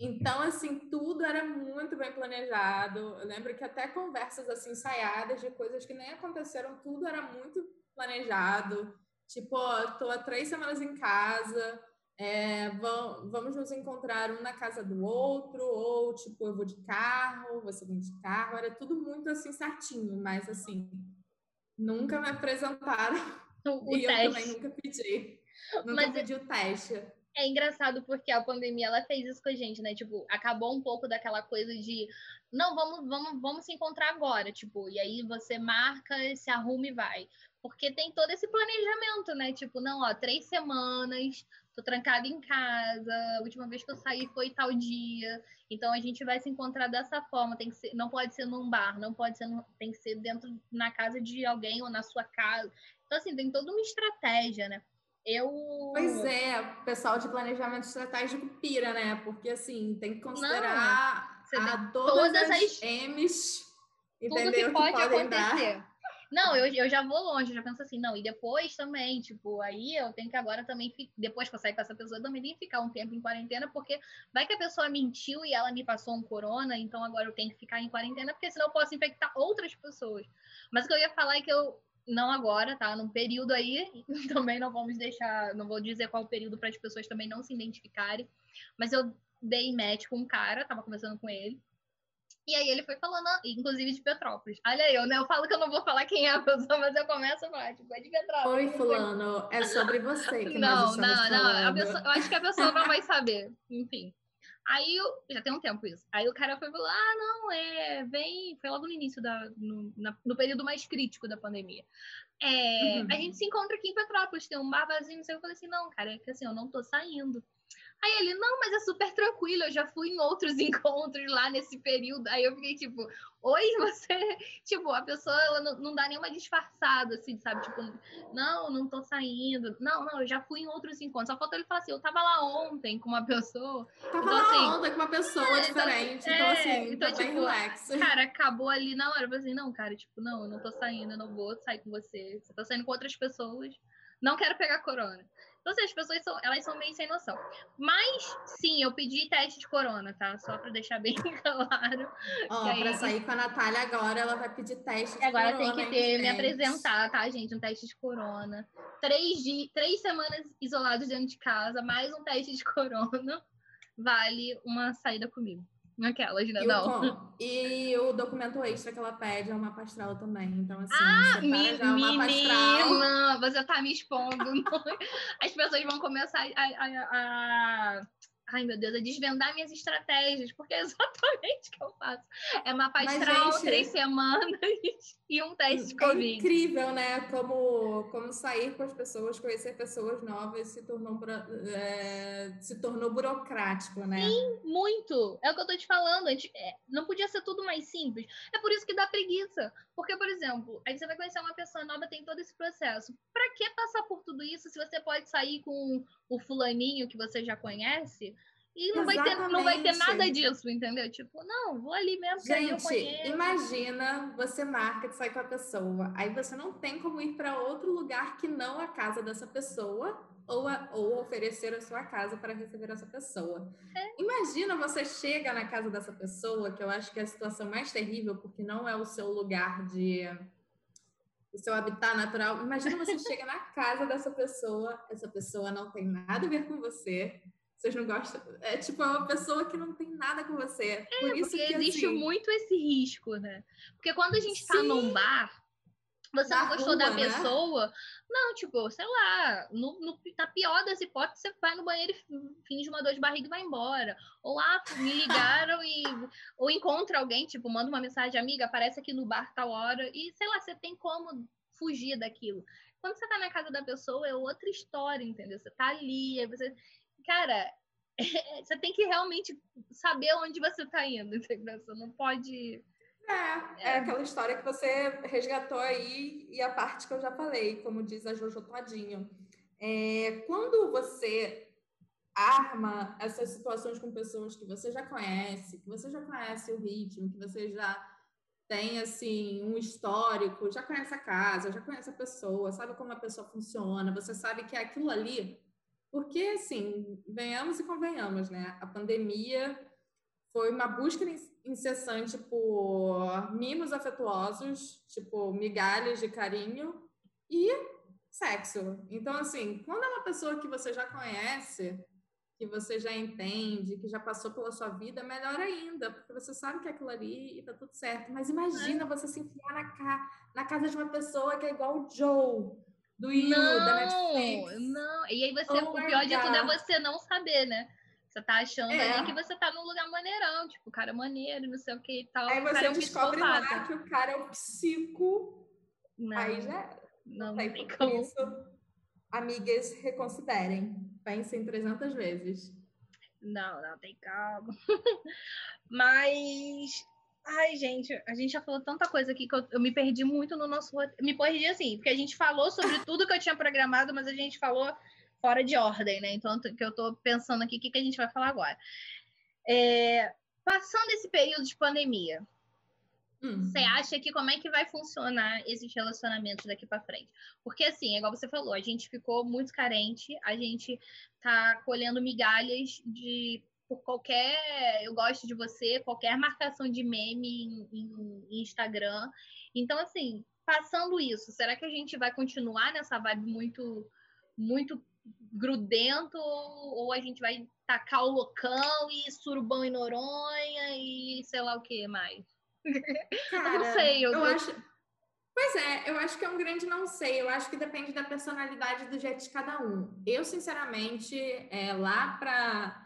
Então, assim, tudo era muito bem planejado. Eu lembro que até conversas assim ensaiadas de coisas que nem aconteceram, tudo era muito planejado. Tipo, ó, tô há três semanas em casa, é, vamos nos encontrar um na casa do outro, ou tipo, eu vou de carro, você vem de carro, era tudo muito assim certinho, mas assim, Nunca me apresentaram. O, e teste. eu também nunca pedi. Nunca Mas- pedi o teste. É engraçado porque a pandemia ela fez isso com a gente, né? Tipo, acabou um pouco daquela coisa de não, vamos, vamos, vamos se encontrar agora, tipo, e aí você marca, se arruma e vai. Porque tem todo esse planejamento, né? Tipo, não, ó, três semanas, tô trancada em casa, a última vez que eu saí foi tal dia. Então a gente vai se encontrar dessa forma, tem que ser, não pode ser num bar, não pode ser, tem que ser dentro na casa de alguém ou na sua casa. Então assim, tem toda uma estratégia, né? Eu Pois é, o pessoal de planejamento estratégico pira, né? Porque assim, tem que considerar Você a todas, todas as, M's, tudo entendeu? que pode dar. acontecer. Não, eu, eu já vou longe, eu já penso assim, não, e depois também, tipo, aí eu tenho que agora também, depois que eu sair com essa pessoa, eu também tenho que ficar um tempo em quarentena, porque vai que a pessoa mentiu e ela me passou um corona, então agora eu tenho que ficar em quarentena, porque senão eu posso infectar outras pessoas. Mas o que eu ia falar é que eu, não agora, tá? Num período aí, também não vamos deixar, não vou dizer qual período para as pessoas também não se identificarem, mas eu dei match com um cara, tava conversando com ele, e aí ele foi falando, inclusive de Petrópolis. Olha eu, né? Eu falo que eu não vou falar quem é a pessoa, mas eu começo a falar, tipo, é de Petrópolis. Oi, fulano, é sobre você que Não, não, não. A falando. pessoa- eu acho que a pessoa não vai saber. Enfim. Aí eu, já tem um tempo isso. Aí o cara foi falar: ah, não, é, vem. Foi logo no início da. No, na- no período mais crítico da pandemia. É, Uhum. A gente se encontra aqui em Petrópolis, tem um bar vazio, não sei. Eu falei assim: não, cara, é que assim, eu não tô saindo. Aí ele, não, mas é super tranquilo, eu já fui em outros encontros lá nesse período. Aí eu fiquei tipo, oi, você. Tipo, a pessoa ela não, não dá nenhuma disfarçada, assim, sabe? Tipo, não, não tô saindo. Não, não, eu já fui em outros encontros. Só faltou ele falar assim, eu tava lá ontem com uma pessoa. Tava Então, na assim, onda com uma pessoa é, então, diferente, então, é, assim, então, tá bem tipo, relax. Cara, acabou ali na hora. Eu falei assim, não, cara, tipo, não, eu não tô saindo, eu não vou sair com você. Você tá saindo com outras pessoas. Não quero pegar corona. Então, assim, as pessoas são, elas são meio sem noção. Mas, sim, eu pedi teste de corona, tá? Só pra deixar bem claro. Ó, aí- pra sair com a Natália agora, ela vai pedir teste de Agora tem corona, que hein, ter, me apresentar, tá, gente? Um teste de corona. Três, di- três semanas isolados dentro de casa, mais um teste de corona, vale uma saída comigo. Aquelas, né? O, Não. e o documento extra que ela pede é uma pastral também. Então, assim, Ah, Me- já menina, você tá me expondo. As pessoas vão começar a, a- a- Ai, meu Deus, a desvendar minhas estratégias, porque é exatamente o que eu faço. É uma Mas, pastral, gente, três semanas e um teste de É Covid. incrível, né? Como, como sair com as pessoas, conhecer pessoas novas se tornou, é, se tornou burocrático, né? Muito. É o que eu tô te falando. é, não podia ser tudo mais simples. É por isso que dá preguiça. Porque, por exemplo, aí você vai conhecer uma pessoa nova, tem todo esse processo. Pra que passar por tudo isso se você pode sair com o fulaninho que você já conhece? E não vai, ter, não vai ter Exatamente. nada disso, entendeu? Tipo, não, vou ali mesmo, que Gente, imagina você marca de sair com a pessoa, aí você não tem como ir para outro lugar que não a casa dessa pessoa ou, a- ou oferecer a sua casa para receber essa pessoa. É. Imagina você chega na casa dessa pessoa, que eu acho que é a situação mais terrível, porque não é o seu lugar de o seu habitat natural. Imagina você chega na casa dessa pessoa, essa pessoa não tem nada a ver com você. Vocês não gostam. É tipo, é uma pessoa que não tem nada com você. Por isso Porque que existe assim, muito esse risco, né? Porque quando a gente tá Sim. num bar, você Na não gostou da rua, né? pessoa, não, tipo, sei lá, no, no, na pior das hipóteses, você vai no banheiro e finge uma dor de barriga e vai embora. Ou, ah, me ligaram e. Ou encontra alguém, tipo, manda uma mensagem, amiga, aparece aqui no bar tal hora, e sei lá, você tem como fugir daquilo. Quando você tá na casa da pessoa, é outra história, entendeu? Você tá ali, aí você. Cara, você tem que realmente saber onde você tá indo, entendeu? Você não pode. É, é aquela história que você resgatou aí e a parte que eu já falei, como diz a Jojo Todinho. É, quando você arma essas situações com pessoas que você já conhece, que você já conhece o ritmo, que você já tem assim um histórico, já conhece a casa, já conhece a pessoa, sabe como a pessoa funciona, você sabe que é aquilo ali, porque assim, venhamos e convenhamos, né? A pandemia foi uma busca incessante por mimos afetuosos, tipo migalhas de carinho e sexo. Então, assim, quando é uma pessoa que você já conhece, que você já entende, que já passou pela sua vida, melhor ainda, porque você sabe que é aquilo ali e tá tudo certo. Mas imagina é. você se enfiar na, ca na casa de uma pessoa que é igual o Joe, do não, da Netflix. Não, e aí você, oh o pior de tudo é você não saber, né? Você tá achando é. ali que você tá num lugar maneirão, tipo, o cara é maneiro, não sei o que e tal. Aí você é descobre lá que o cara é um psico. Não, aí já não, não tem como. Isso, amigas, reconsiderem. Pensem 300 vezes. Não, não tem calma. Mas Ai, gente, a gente já falou tanta coisa aqui que eu, eu me perdi muito no nosso Me perdi assim, porque a gente falou sobre tudo que eu tinha programado, mas a gente falou fora de ordem, né? Então, que eu tô pensando aqui, o que, que a gente vai falar agora? É, passando esse período de pandemia, hum. você acha que como é que vai funcionar esses relacionamentos daqui para frente? Porque, assim, igual você falou, a gente ficou muito carente, a gente tá colhendo migalhas de por qualquer. Eu gosto de você, qualquer marcação de meme em, em, Instagram. Então, assim, passando isso, será que a gente vai continuar nessa vibe muito, muito grudento? Ou a gente vai tacar o loucão e surubão em Noronha e sei lá o que mais? Cara, não sei. Eu, eu acho. Pois é, eu acho que é um grande não sei. Eu acho que depende da personalidade do jeito de cada um. Eu, sinceramente, é, lá para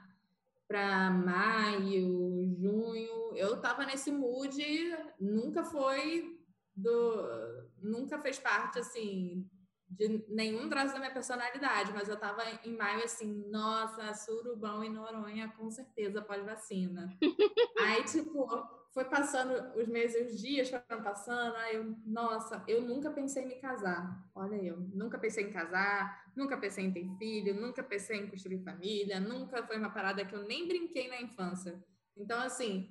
para maio, junho, eu tava nesse mood, nunca foi do nunca fez parte assim de nenhum traço da minha personalidade, mas eu tava em maio assim, nossa, surubão e Noronha com certeza pós-vacina. Aí, tipo, foi passando os meses, os dias foram passando, aí eu, nossa, eu nunca pensei em me casar. Olha eu, nunca pensei em casar, nunca pensei em ter filho, nunca pensei em construir família, nunca foi uma parada que eu nem brinquei na infância. Então, assim,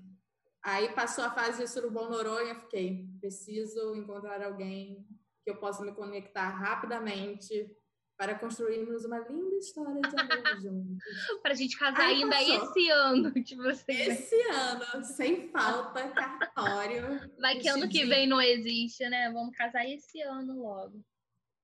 aí passou a fase de surubom Noronha, fiquei, preciso encontrar alguém que eu possa me conectar rapidamente para construirmos uma linda história de amor juntos. para a gente casar Aí ainda passou. esse ano, tipo assim. Esse ano, sem falta, cartório. Vai que ano que vem não existe, né? Vamos casar esse ano logo.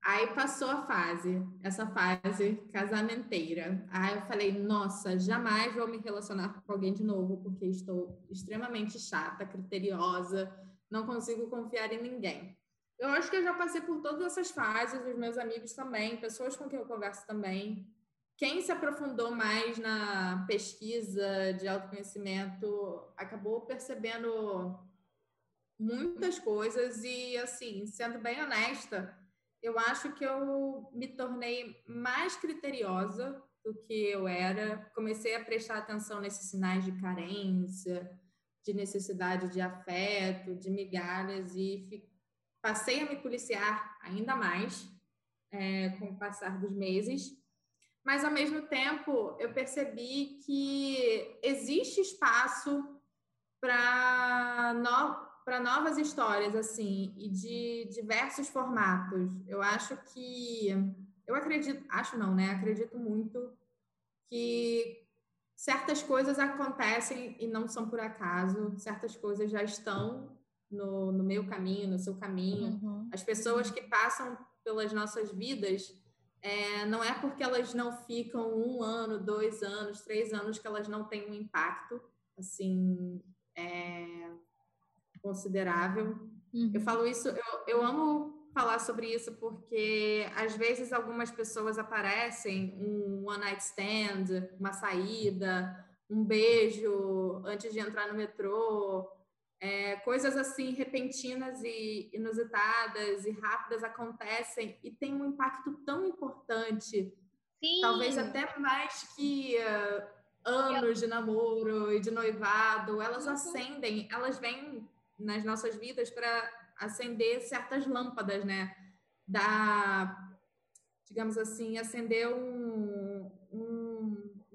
Aí passou a fase, essa fase casamenteira. Aí eu falei, nossa, jamais vou me relacionar com alguém de novo, porque estou extremamente chata, criteriosa, não consigo confiar em ninguém. Eu acho que eu já passei por todas essas fases, os meus amigos também, pessoas com quem eu converso também. Quem se aprofundou mais na pesquisa de autoconhecimento acabou percebendo muitas coisas e, assim, sendo bem honesta, eu acho que eu me tornei mais criteriosa do que eu era. Comecei a prestar atenção nesses sinais de carência, de necessidade de afeto, de migalhas e passei a me policiar ainda mais é, com o passar dos meses, mas ao mesmo tempo eu percebi que existe espaço para no, para novas histórias assim e de diversos formatos. Eu acho que eu acredito, acho não, né? Acredito muito que certas coisas acontecem e não são por acaso, certas coisas já estão no, no meu caminho, no seu caminho. Uhum. As pessoas que passam pelas nossas vidas, é, não é porque elas não ficam um ano, dois anos, três anos que elas não têm um impacto assim é, considerável. Uhum. Eu falo isso, eu, eu amo falar sobre isso porque às vezes algumas pessoas aparecem um one night stand, uma saída, um beijo antes de entrar no metrô, é, coisas assim repentinas e inusitadas e rápidas acontecem e tem um impacto tão importante, Sim. talvez até mais que uh, anos de namoro e de noivado. Elas uhum. acendem, elas vêm nas nossas vidas para acender certas lâmpadas, né? Da, digamos assim, acender um,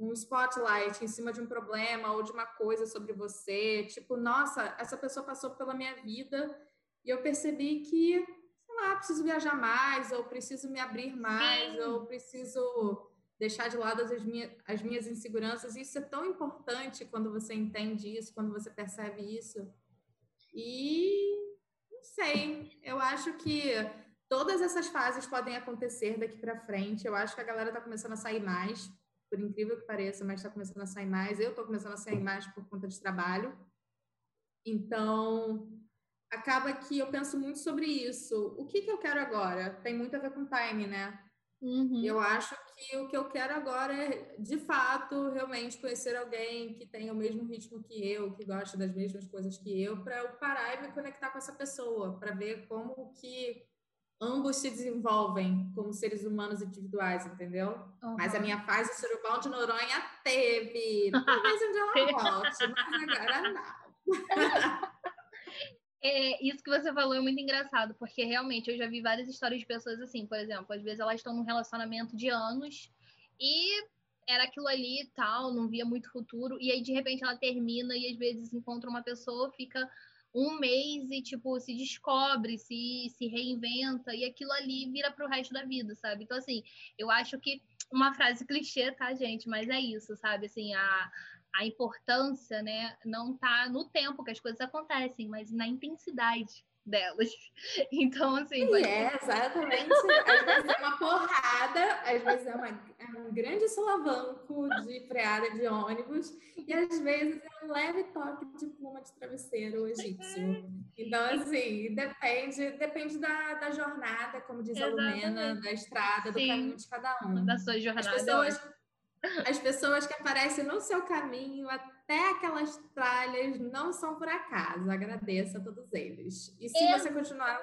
um spotlight em cima de um problema ou de uma coisa sobre você, tipo, nossa, essa pessoa passou pela minha vida e eu percebi que, sei lá, preciso viajar mais, ou preciso me abrir mais, Sim. ou preciso deixar de lado as minhas, as minhas inseguranças. Isso é tão importante quando você entende isso, quando você percebe isso. E não sei, eu acho que todas essas fases podem acontecer daqui para frente. Eu acho que a galera está começando a sair mais por incrível que pareça, mas está começando a sair mais. Eu estou começando a sair mais por conta de trabalho. Então, acaba que eu penso muito sobre isso. O que, que eu quero agora? Tem muito a ver com time, né? Uhum. Eu acho que o que eu quero agora é, de fato, realmente conhecer alguém que tenha o mesmo ritmo que eu, que gosta das mesmas coisas que eu, para eu parar e me conectar com essa pessoa, para ver como que ambos se desenvolvem como seres humanos individuais, entendeu? Uhum. Mas a minha fase surubão de Noronha teve. Talvez um dia ela volte, mas agora não. É, isso que você falou é muito engraçado, porque realmente eu já vi várias histórias de pessoas assim, por exemplo, às vezes elas estão num relacionamento de anos e era aquilo ali e tal, não via muito futuro, e aí de repente ela termina e às vezes encontra uma pessoa, fica um mês e, tipo, se descobre, se, se reinventa, e aquilo ali vira pro resto da vida, sabe? Então, assim, eu acho que uma frase clichê, tá, gente? Mas é isso, sabe? Assim, a, a importância, né, não tá no tempo que as coisas acontecem, mas na intensidade delas. Então, assim. Sim, É, exatamente. Às vezes é uma porrada, às vezes é, uma, é um grande solavanco de freada de ônibus, e às vezes é um leve toque de pluma de travesseiro egípcio. Então, assim, depende, depende da, da jornada, como diz exatamente. a Lumena, da estrada, Sim. do caminho de cada um. Da sua jornada. As pessoas, as pessoas que aparecem no seu caminho, até aquelas tralhas, não são por acaso. Agradeço a todos eles. E se Eu... você continuar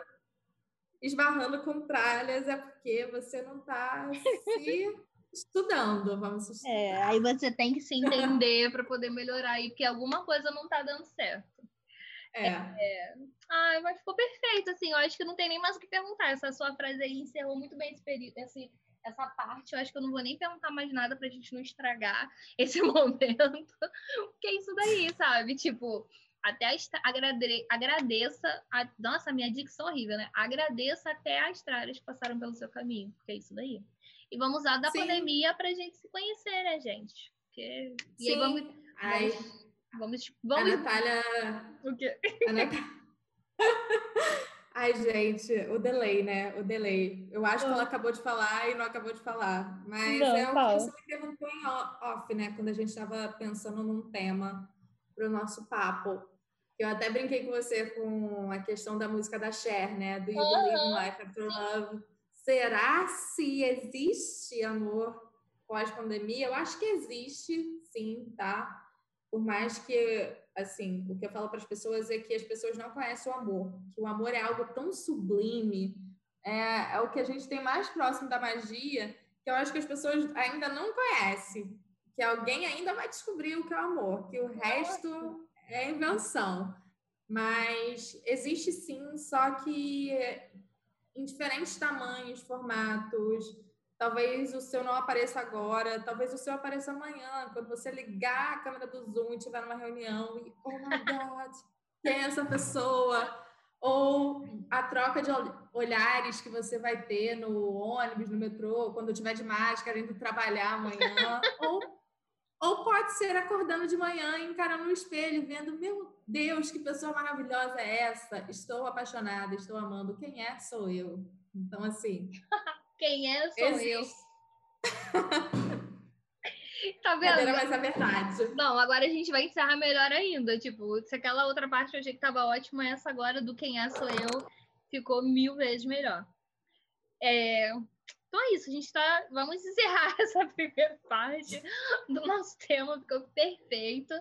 esbarrando com tralhas, é porque você não está se estudando, vamos estudar. É, aí você tem que se entender para poder melhorar aí, porque alguma coisa não está dando certo. É. é. Ai, mas ficou perfeito, assim, eu acho que não tem nem mais o que perguntar. Essa sua frase aí encerrou muito bem esse período, esse, essa parte, eu acho que eu não vou nem perguntar mais nada pra gente não estragar esse momento. Porque é isso daí, sabe? Tipo, até agrade agradeça. A... Nossa, minha dicção horrível, né? Agradeça até as tralhas que passaram pelo seu caminho, porque é isso daí. E vamos usar da Sim. pandemia pra gente se conhecer, né, gente? Porque... E aí vamos. Ai. Vamos, vamos. A Natália. O quê? A Natália. Ai, gente, o delay, né? O delay. Eu acho que ela ah. acabou de falar e não acabou de falar. Mas não, é o que você me perguntou em off, né? Quando a gente estava pensando num tema para o nosso papo. Eu até brinquei com você com a questão da música da Cher, né? Do You uhum. Believe in Life After Love. Será se existe amor pós-pandemia? Eu acho que existe, sim, tá? Por mais que assim, o que eu falo para as pessoas é que as pessoas não conhecem o amor, que o amor é algo tão sublime, é, é o que a gente tem mais próximo da magia, que eu acho que as pessoas ainda não conhecem, que alguém ainda vai descobrir o que é o amor, que o resto é invenção. Mas existe sim, só que em diferentes tamanhos, formatos, Talvez o seu não apareça agora, talvez o seu apareça amanhã, quando você ligar a câmera do Zoom e estiver numa reunião e, oh my God, quem é essa pessoa? Ou a troca de olhares que você vai ter no ônibus, no metrô, quando estiver de máscara, indo trabalhar amanhã. ou, ou pode ser acordando de manhã, encarando no espelho, vendo, meu Deus, que pessoa maravilhosa é essa? Estou apaixonada, estou amando. Quem é? Sou eu. Então, assim. Quem é, sou Existe. eu. tá vendo? Era mais a verdade. Não, agora a gente vai encerrar melhor ainda. Tipo, se aquela outra parte eu achei que tava ótima, essa agora do quem é sou eu ficou mil vezes melhor. É... Então é isso, a gente tá. Vamos encerrar essa primeira parte do nosso tema, ficou perfeito.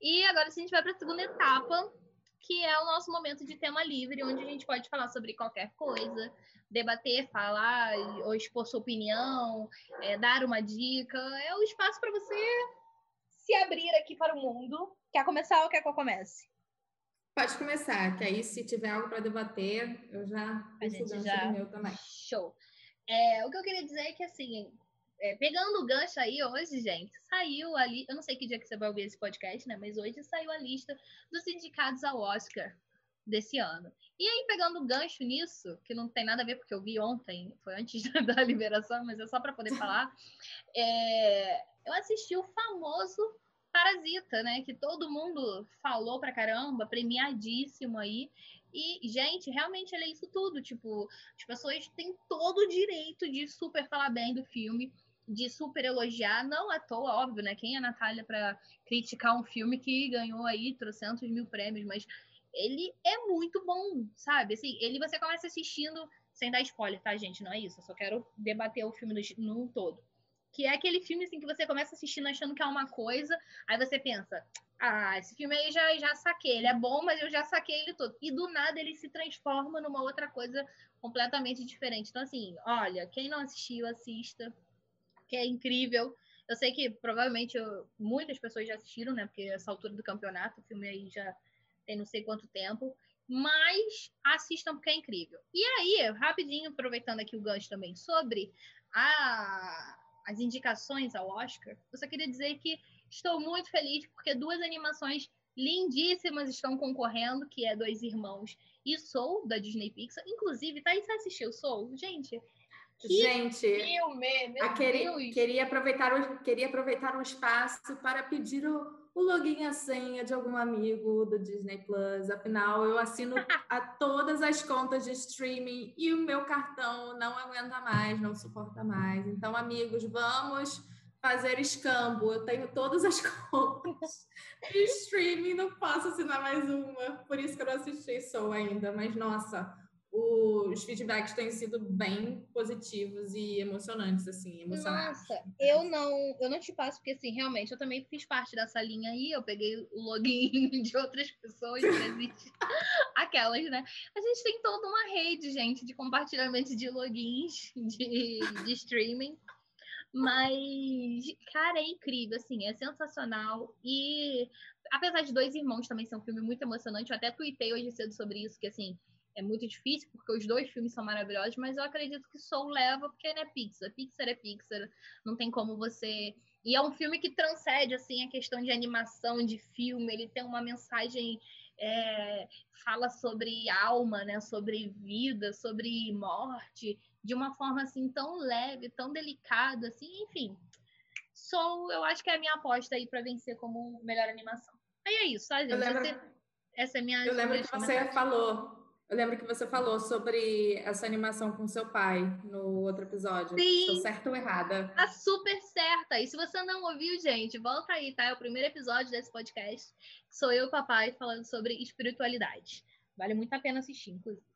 E agora a gente vai para a segunda etapa, que é o nosso momento de tema livre, onde a gente pode falar sobre qualquer coisa, debater, falar, ou expor sua opinião, é, dar uma dica. É o espaço para você se abrir aqui para o mundo. Quer começar ou quer que eu comece? Pode começar, que aí se tiver algo para debater, eu já a gente já meu também. Show. É, o que eu queria dizer é que assim, é, pegando o gancho aí hoje, gente, saiu ali, eu não sei que dia que você vai ouvir esse podcast, né? Mas hoje saiu a lista dos indicados ao Oscar desse ano. E aí, pegando o gancho nisso, que não tem nada a ver, porque eu vi ontem, foi antes da liberação, mas é só para poder falar, é, eu assisti o famoso Parasita, né? Que todo mundo falou pra caramba, premiadíssimo aí. E, gente, realmente ele é isso tudo. Tipo, as pessoas têm todo o direito de super falar bem do filme. De super elogiar, não à toa, óbvio, né? Quem é a Natália para criticar um filme que ganhou aí trocentos mil prêmios, mas ele é muito bom, sabe? Assim, ele você começa assistindo, sem dar spoiler, tá, gente? Não é isso, eu só quero debater o filme no, no todo. Que é aquele filme assim que você começa assistindo achando que é uma coisa, aí você pensa, ah, esse filme aí já, já saquei, ele é bom, mas eu já saquei ele todo. E do nada ele se transforma numa outra coisa completamente diferente. Então, assim, olha, quem não assistiu, assista que é incrível. Eu sei que provavelmente eu, muitas pessoas já assistiram, né? Porque essa altura do campeonato, o filme aí já tem não sei quanto tempo. Mas assistam porque é incrível. E aí, rapidinho, aproveitando aqui o gancho também, sobre a, as indicações ao Oscar, eu só queria dizer que estou muito feliz porque duas animações lindíssimas estão concorrendo, que é Dois Irmãos e Soul, da Disney Pixar. Inclusive, tá aí você assistiu Soul? Gente, que Gente, filme, meu queria, aproveitar o queria aproveitar o espaço para pedir o, o login e a senha de algum amigo do Disney Plus. Afinal, eu assino a todas as contas de streaming e o meu cartão não aguenta mais, não suporta mais. Então, amigos, vamos fazer escambo. Eu tenho todas as contas de streaming, não posso assinar mais uma. Por isso que eu não assisti Soul ainda. Mas, nossa, os feedbacks têm sido bem positivos e emocionantes, assim, emocionantes. Nossa, eu não, eu não te passo, porque assim, realmente, eu também fiz parte dessa linha aí, eu peguei o login de outras pessoas, aquelas, né? A gente tem toda uma rede, gente, de compartilhamento de logins de, de streaming. Mas, cara, é incrível, assim, é sensacional. E apesar de Dois Irmãos também ser um filme muito emocionante, eu até tuitei hoje cedo sobre isso, que assim, é muito difícil, porque os dois filmes são maravilhosos, mas eu acredito que Soul leva, porque é Pixar. Pixar é Pixar, não tem como você. E é um filme que transcende, assim, a questão de animação, de filme, ele tem uma mensagem. É, fala sobre alma, né? Sobre vida, sobre morte, de uma forma assim tão leve, tão delicada, assim, enfim. Soul, eu acho que é a minha aposta aí para vencer como melhor animação. Aí é isso, tá, gente? Lembro... Essa, essa, é a minha. Eu lembro que você falou eu lembro que você falou sobre essa animação com seu pai no outro episódio. Sim. Estou certa ou errada? Tá super certa. E se você não ouviu, gente, volta aí, tá? É o primeiro episódio desse podcast. Sou eu e o papai falando sobre espiritualidade. Vale muito a pena assistir, inclusive.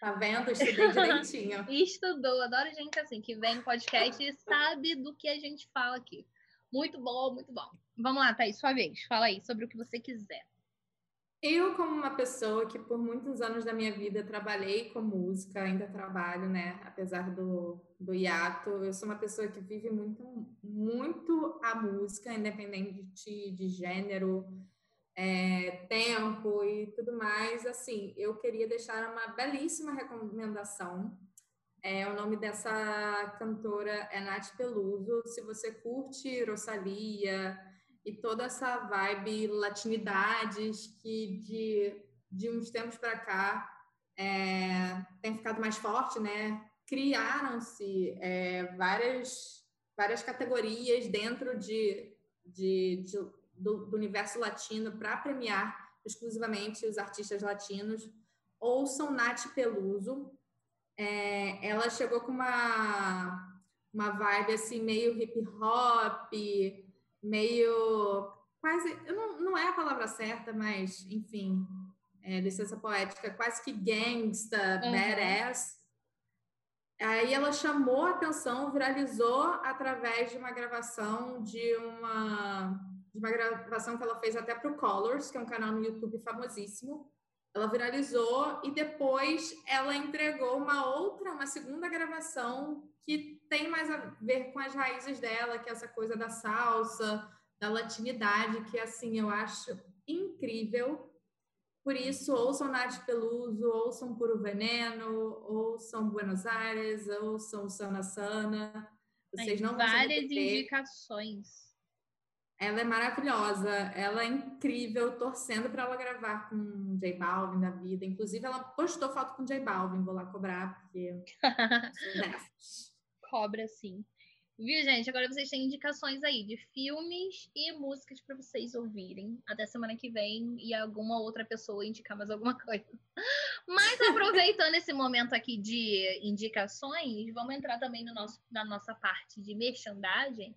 Tá vendo? Estudei direitinho. Estudou. Adoro gente assim, que vem no podcast e sabe do que a gente fala aqui. Muito bom, muito bom. Vamos lá, Thaís, sua vez. Fala aí sobre o que você quiser. Eu, como uma pessoa que por muitos anos da minha vida trabalhei com música, ainda trabalho, né? Apesar do, do hiato, eu sou uma pessoa que vive muito, muito a música, independente de, de gênero, é, tempo e tudo mais. Assim, eu queria deixar uma belíssima recomendação. É, o nome dessa cantora é Nath Peluso. Se você curte Rosalia, e toda essa vibe latinidades que de, de uns tempos para cá é, tem ficado mais forte, né? Criaram-se é, várias, várias categorias dentro de, de, de do, do, universo latino para premiar exclusivamente os artistas latinos. Ouçam Nath Peluso. É, ela chegou com uma, uma vibe assim meio hip hop, meio quase, não, não é a palavra certa, mas enfim, é, licença poética, quase que gangsta, uhum. badass. Aí ela chamou a atenção, viralizou através de uma gravação de uma de uma gravação que ela fez até para o Colors, que é um canal no YouTube famosíssimo. Ela viralizou e depois ela entregou uma outra, uma segunda gravação que tem mais a ver com as raízes dela, que é essa coisa da salsa, da latinidade, que assim eu acho incrível. Por isso, ouçam Nath Peluso, ouçam Puro Veneno, ouçam Buenos Aires, ouçam Sana Sana. Vocês não várias indicações. Ela é maravilhosa, ela é incrível, torcendo para ela gravar com J Balvin da vida. Inclusive, ela postou foto com J Balvin, vou lá cobrar, porque. Cobra, sim. Viu, gente? Agora vocês têm indicações aí de filmes e músicas para vocês ouvirem até semana que vem e alguma outra pessoa indicar mais alguma coisa. Mas aproveitando esse momento aqui de indicações, vamos entrar também no nosso, na nossa parte de merchandising,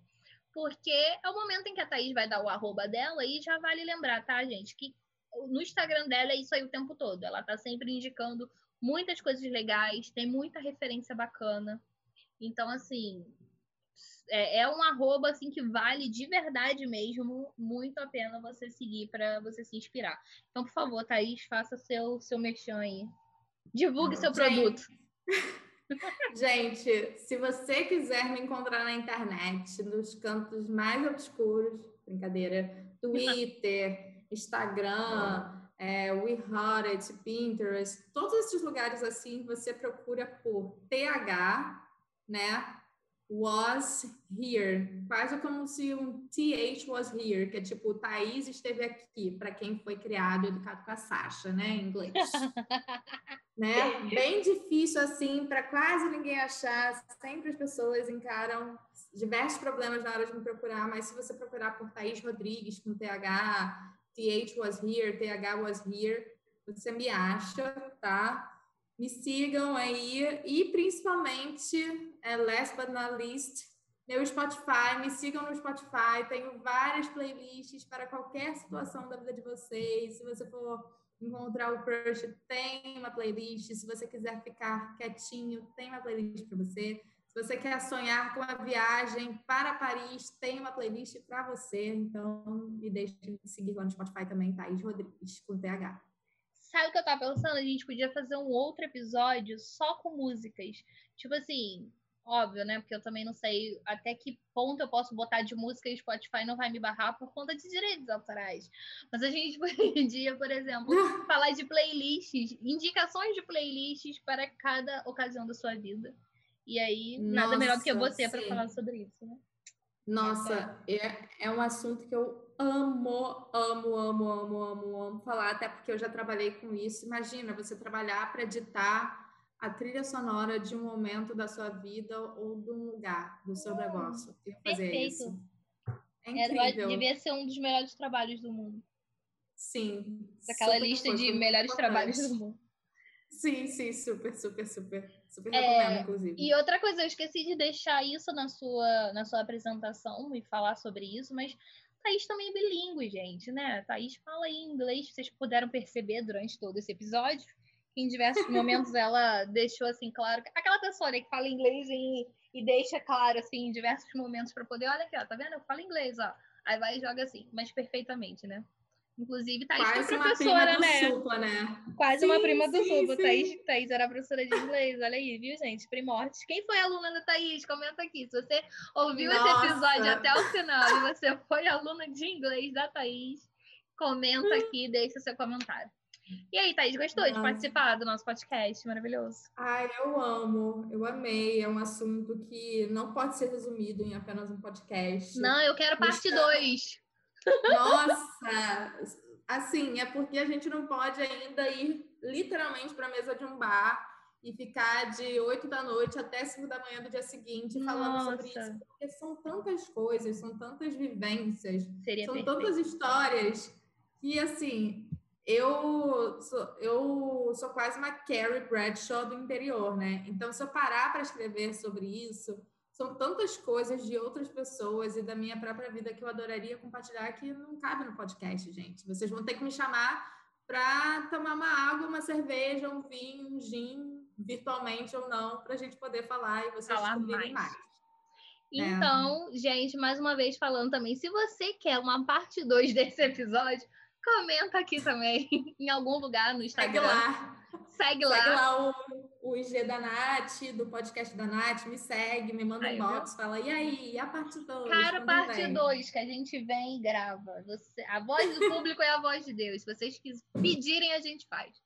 porque é o momento em que a Thaís vai dar o arroba dela e já vale lembrar, tá, gente, que no Instagram dela é isso aí o tempo todo. Ela tá sempre indicando muitas coisas legais, tem muita referência bacana. Então, assim, é, é um arroba assim que vale de verdade mesmo muito a pena você seguir para você se inspirar. Então, por favor, Thaís, faça seu seu merchan aí. Divulgue seu produto. Gente, se você quiser me encontrar na internet, nos cantos mais obscuros, brincadeira, Twitter, Instagram, é, WeHearted, Pinterest, todos esses lugares assim, você procura por TH, né? was here, quase como se um th was here, que é tipo, Thaís esteve aqui, para quem foi criado e educado com a Sasha, né, em inglês. né? Bem difícil assim, para quase ninguém achar, sempre as pessoas encaram diversos problemas na hora de me procurar, mas se você procurar por Thaís Rodrigues com TH, th was here, th was here, você me acha, tá? Me sigam aí e principalmente, é, last but not least, meu Spotify, me sigam no Spotify, tenho várias playlists para qualquer situação da vida de vocês. Se você for encontrar o crush, tem uma playlist. Se você quiser ficar quietinho, tem uma playlist para você. Se você quer sonhar com a viagem para Paris, tem uma playlist para você. Então, me deixe de seguir lá no Spotify também, Thaís Rodrigues, com TH. Sabe o que eu tava pensando? A gente podia fazer um outro episódio só com músicas. Tipo assim, óbvio, né? Porque eu também não sei até que ponto eu posso botar de música e Spotify não vai me barrar por conta de direitos autorais. Mas a gente podia, por exemplo, falar de playlists, indicações de playlists para cada ocasião da sua vida. E aí, Nossa, nada melhor do que você para falar sobre isso, né? Nossa, é, é um assunto que eu amo, amo, amo, amo, amo, amo falar, até porque eu já trabalhei com isso. Imagina você trabalhar para editar a trilha sonora de um momento da sua vida ou de um lugar do seu negócio. E fazer Perfeito. isso. É, incrível. Devia ser um dos melhores trabalhos do mundo. Sim. Aquela lista de melhores trabalhos do mundo. Sim, sim, super, super, super. Super é, recomendo, inclusive. E outra coisa, eu esqueci de deixar isso na sua, na sua apresentação e falar sobre isso, mas Thaís também é bilíngue, gente, né? Thaís fala em inglês, vocês puderam perceber durante todo esse episódio, em diversos momentos ela deixou assim claro, aquela pessoa né, que fala inglês e, e deixa claro assim em diversos momentos para poder, olha aqui, ó, tá vendo? Eu falo inglês, ó. Aí vai e joga assim, mas perfeitamente, né? Inclusive, Thaís Quase foi professora, né? Supla, né? Quase sim, uma prima do Supla. Thaís, Thaís era professora de inglês. Olha aí, viu, gente? Primórdios. Quem foi aluna da Thaís? Comenta aqui. Se você ouviu Nossa. esse episódio até o final e você foi aluna de inglês da Thaís, comenta aqui, deixa seu comentário. E aí, Thaís, gostou Nossa. de participar do nosso podcast? Maravilhoso. Ai, eu amo, eu amei. É um assunto que não pode ser resumido em apenas um podcast. Não, eu quero parte 2. Nossa, assim, é porque a gente não pode ainda ir literalmente para a mesa de um bar e ficar de 8 da noite até 5 da manhã do dia seguinte falando Nossa. sobre isso, porque são tantas coisas, são tantas vivências, Seria são perfeito. tantas histórias que, assim, eu sou, eu sou quase uma Carrie Bradshaw do interior, né? Então, se eu parar para escrever sobre isso, são tantas coisas de outras pessoas e da minha própria vida que eu adoraria compartilhar que não cabe no podcast, gente. Vocês vão ter que me chamar para tomar uma água, uma cerveja, um vinho, um gin, virtualmente ou não, para a gente poder falar e vocês falar mais. mais. É. Então, é. gente, mais uma vez falando também, se você quer uma parte 2 desse episódio, comenta aqui também, em algum lugar no Instagram. Segue lá. Segue lá. Segue lá o, o IG da Nath, do podcast da Nath, me segue, me manda um box, fala, e aí, a parte 2? Cara, parte 2, que a gente vem e grava. Você, a voz do público é a voz de Deus. Se vocês pedirem, a gente faz.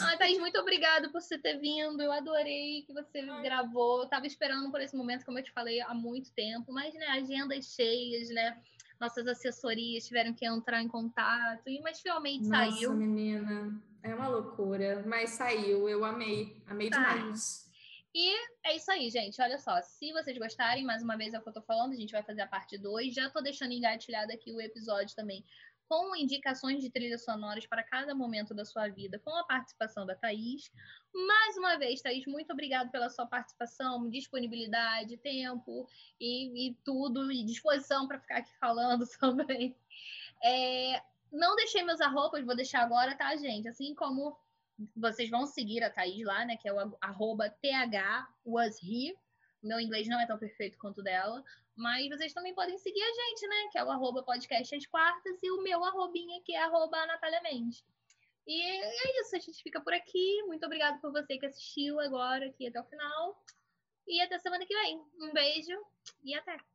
Ah, Thaís, muito obrigada por você ter vindo. Eu adorei que você Ai. gravou. Eu tava esperando por esse momento, como eu te falei, há muito tempo, mas né, agendas cheias, né? Nossas assessorias tiveram que entrar em contato, mas finalmente Nossa, saiu. menina. É uma loucura, mas saiu, eu amei, amei demais. E é isso aí, gente. Olha só, se vocês gostarem, mais uma vez é o que eu tô falando, a gente vai fazer a parte 2. Já tô deixando engatilhado aqui o episódio também com indicações de trilhas sonoras para cada momento da sua vida, com a participação da Thaís. Mais uma vez, Thaís, muito obrigado pela sua participação, disponibilidade, tempo e, e tudo, e disposição para ficar aqui falando também. É, não deixei meus arrobas, vou deixar agora, tá, gente? Assim como vocês vão seguir a Thaís lá, né? Que é o arroba THWasHe. Meu inglês não é tão perfeito quanto dela. Mas vocês também podem seguir a gente, né? Que é o arroba podcast às quartas e o meu arrobinha, que é arroba Natália Mendes. E é isso, a gente fica por aqui. Muito obrigada por você que assistiu agora aqui até o final. E até semana que vem. Um beijo e até!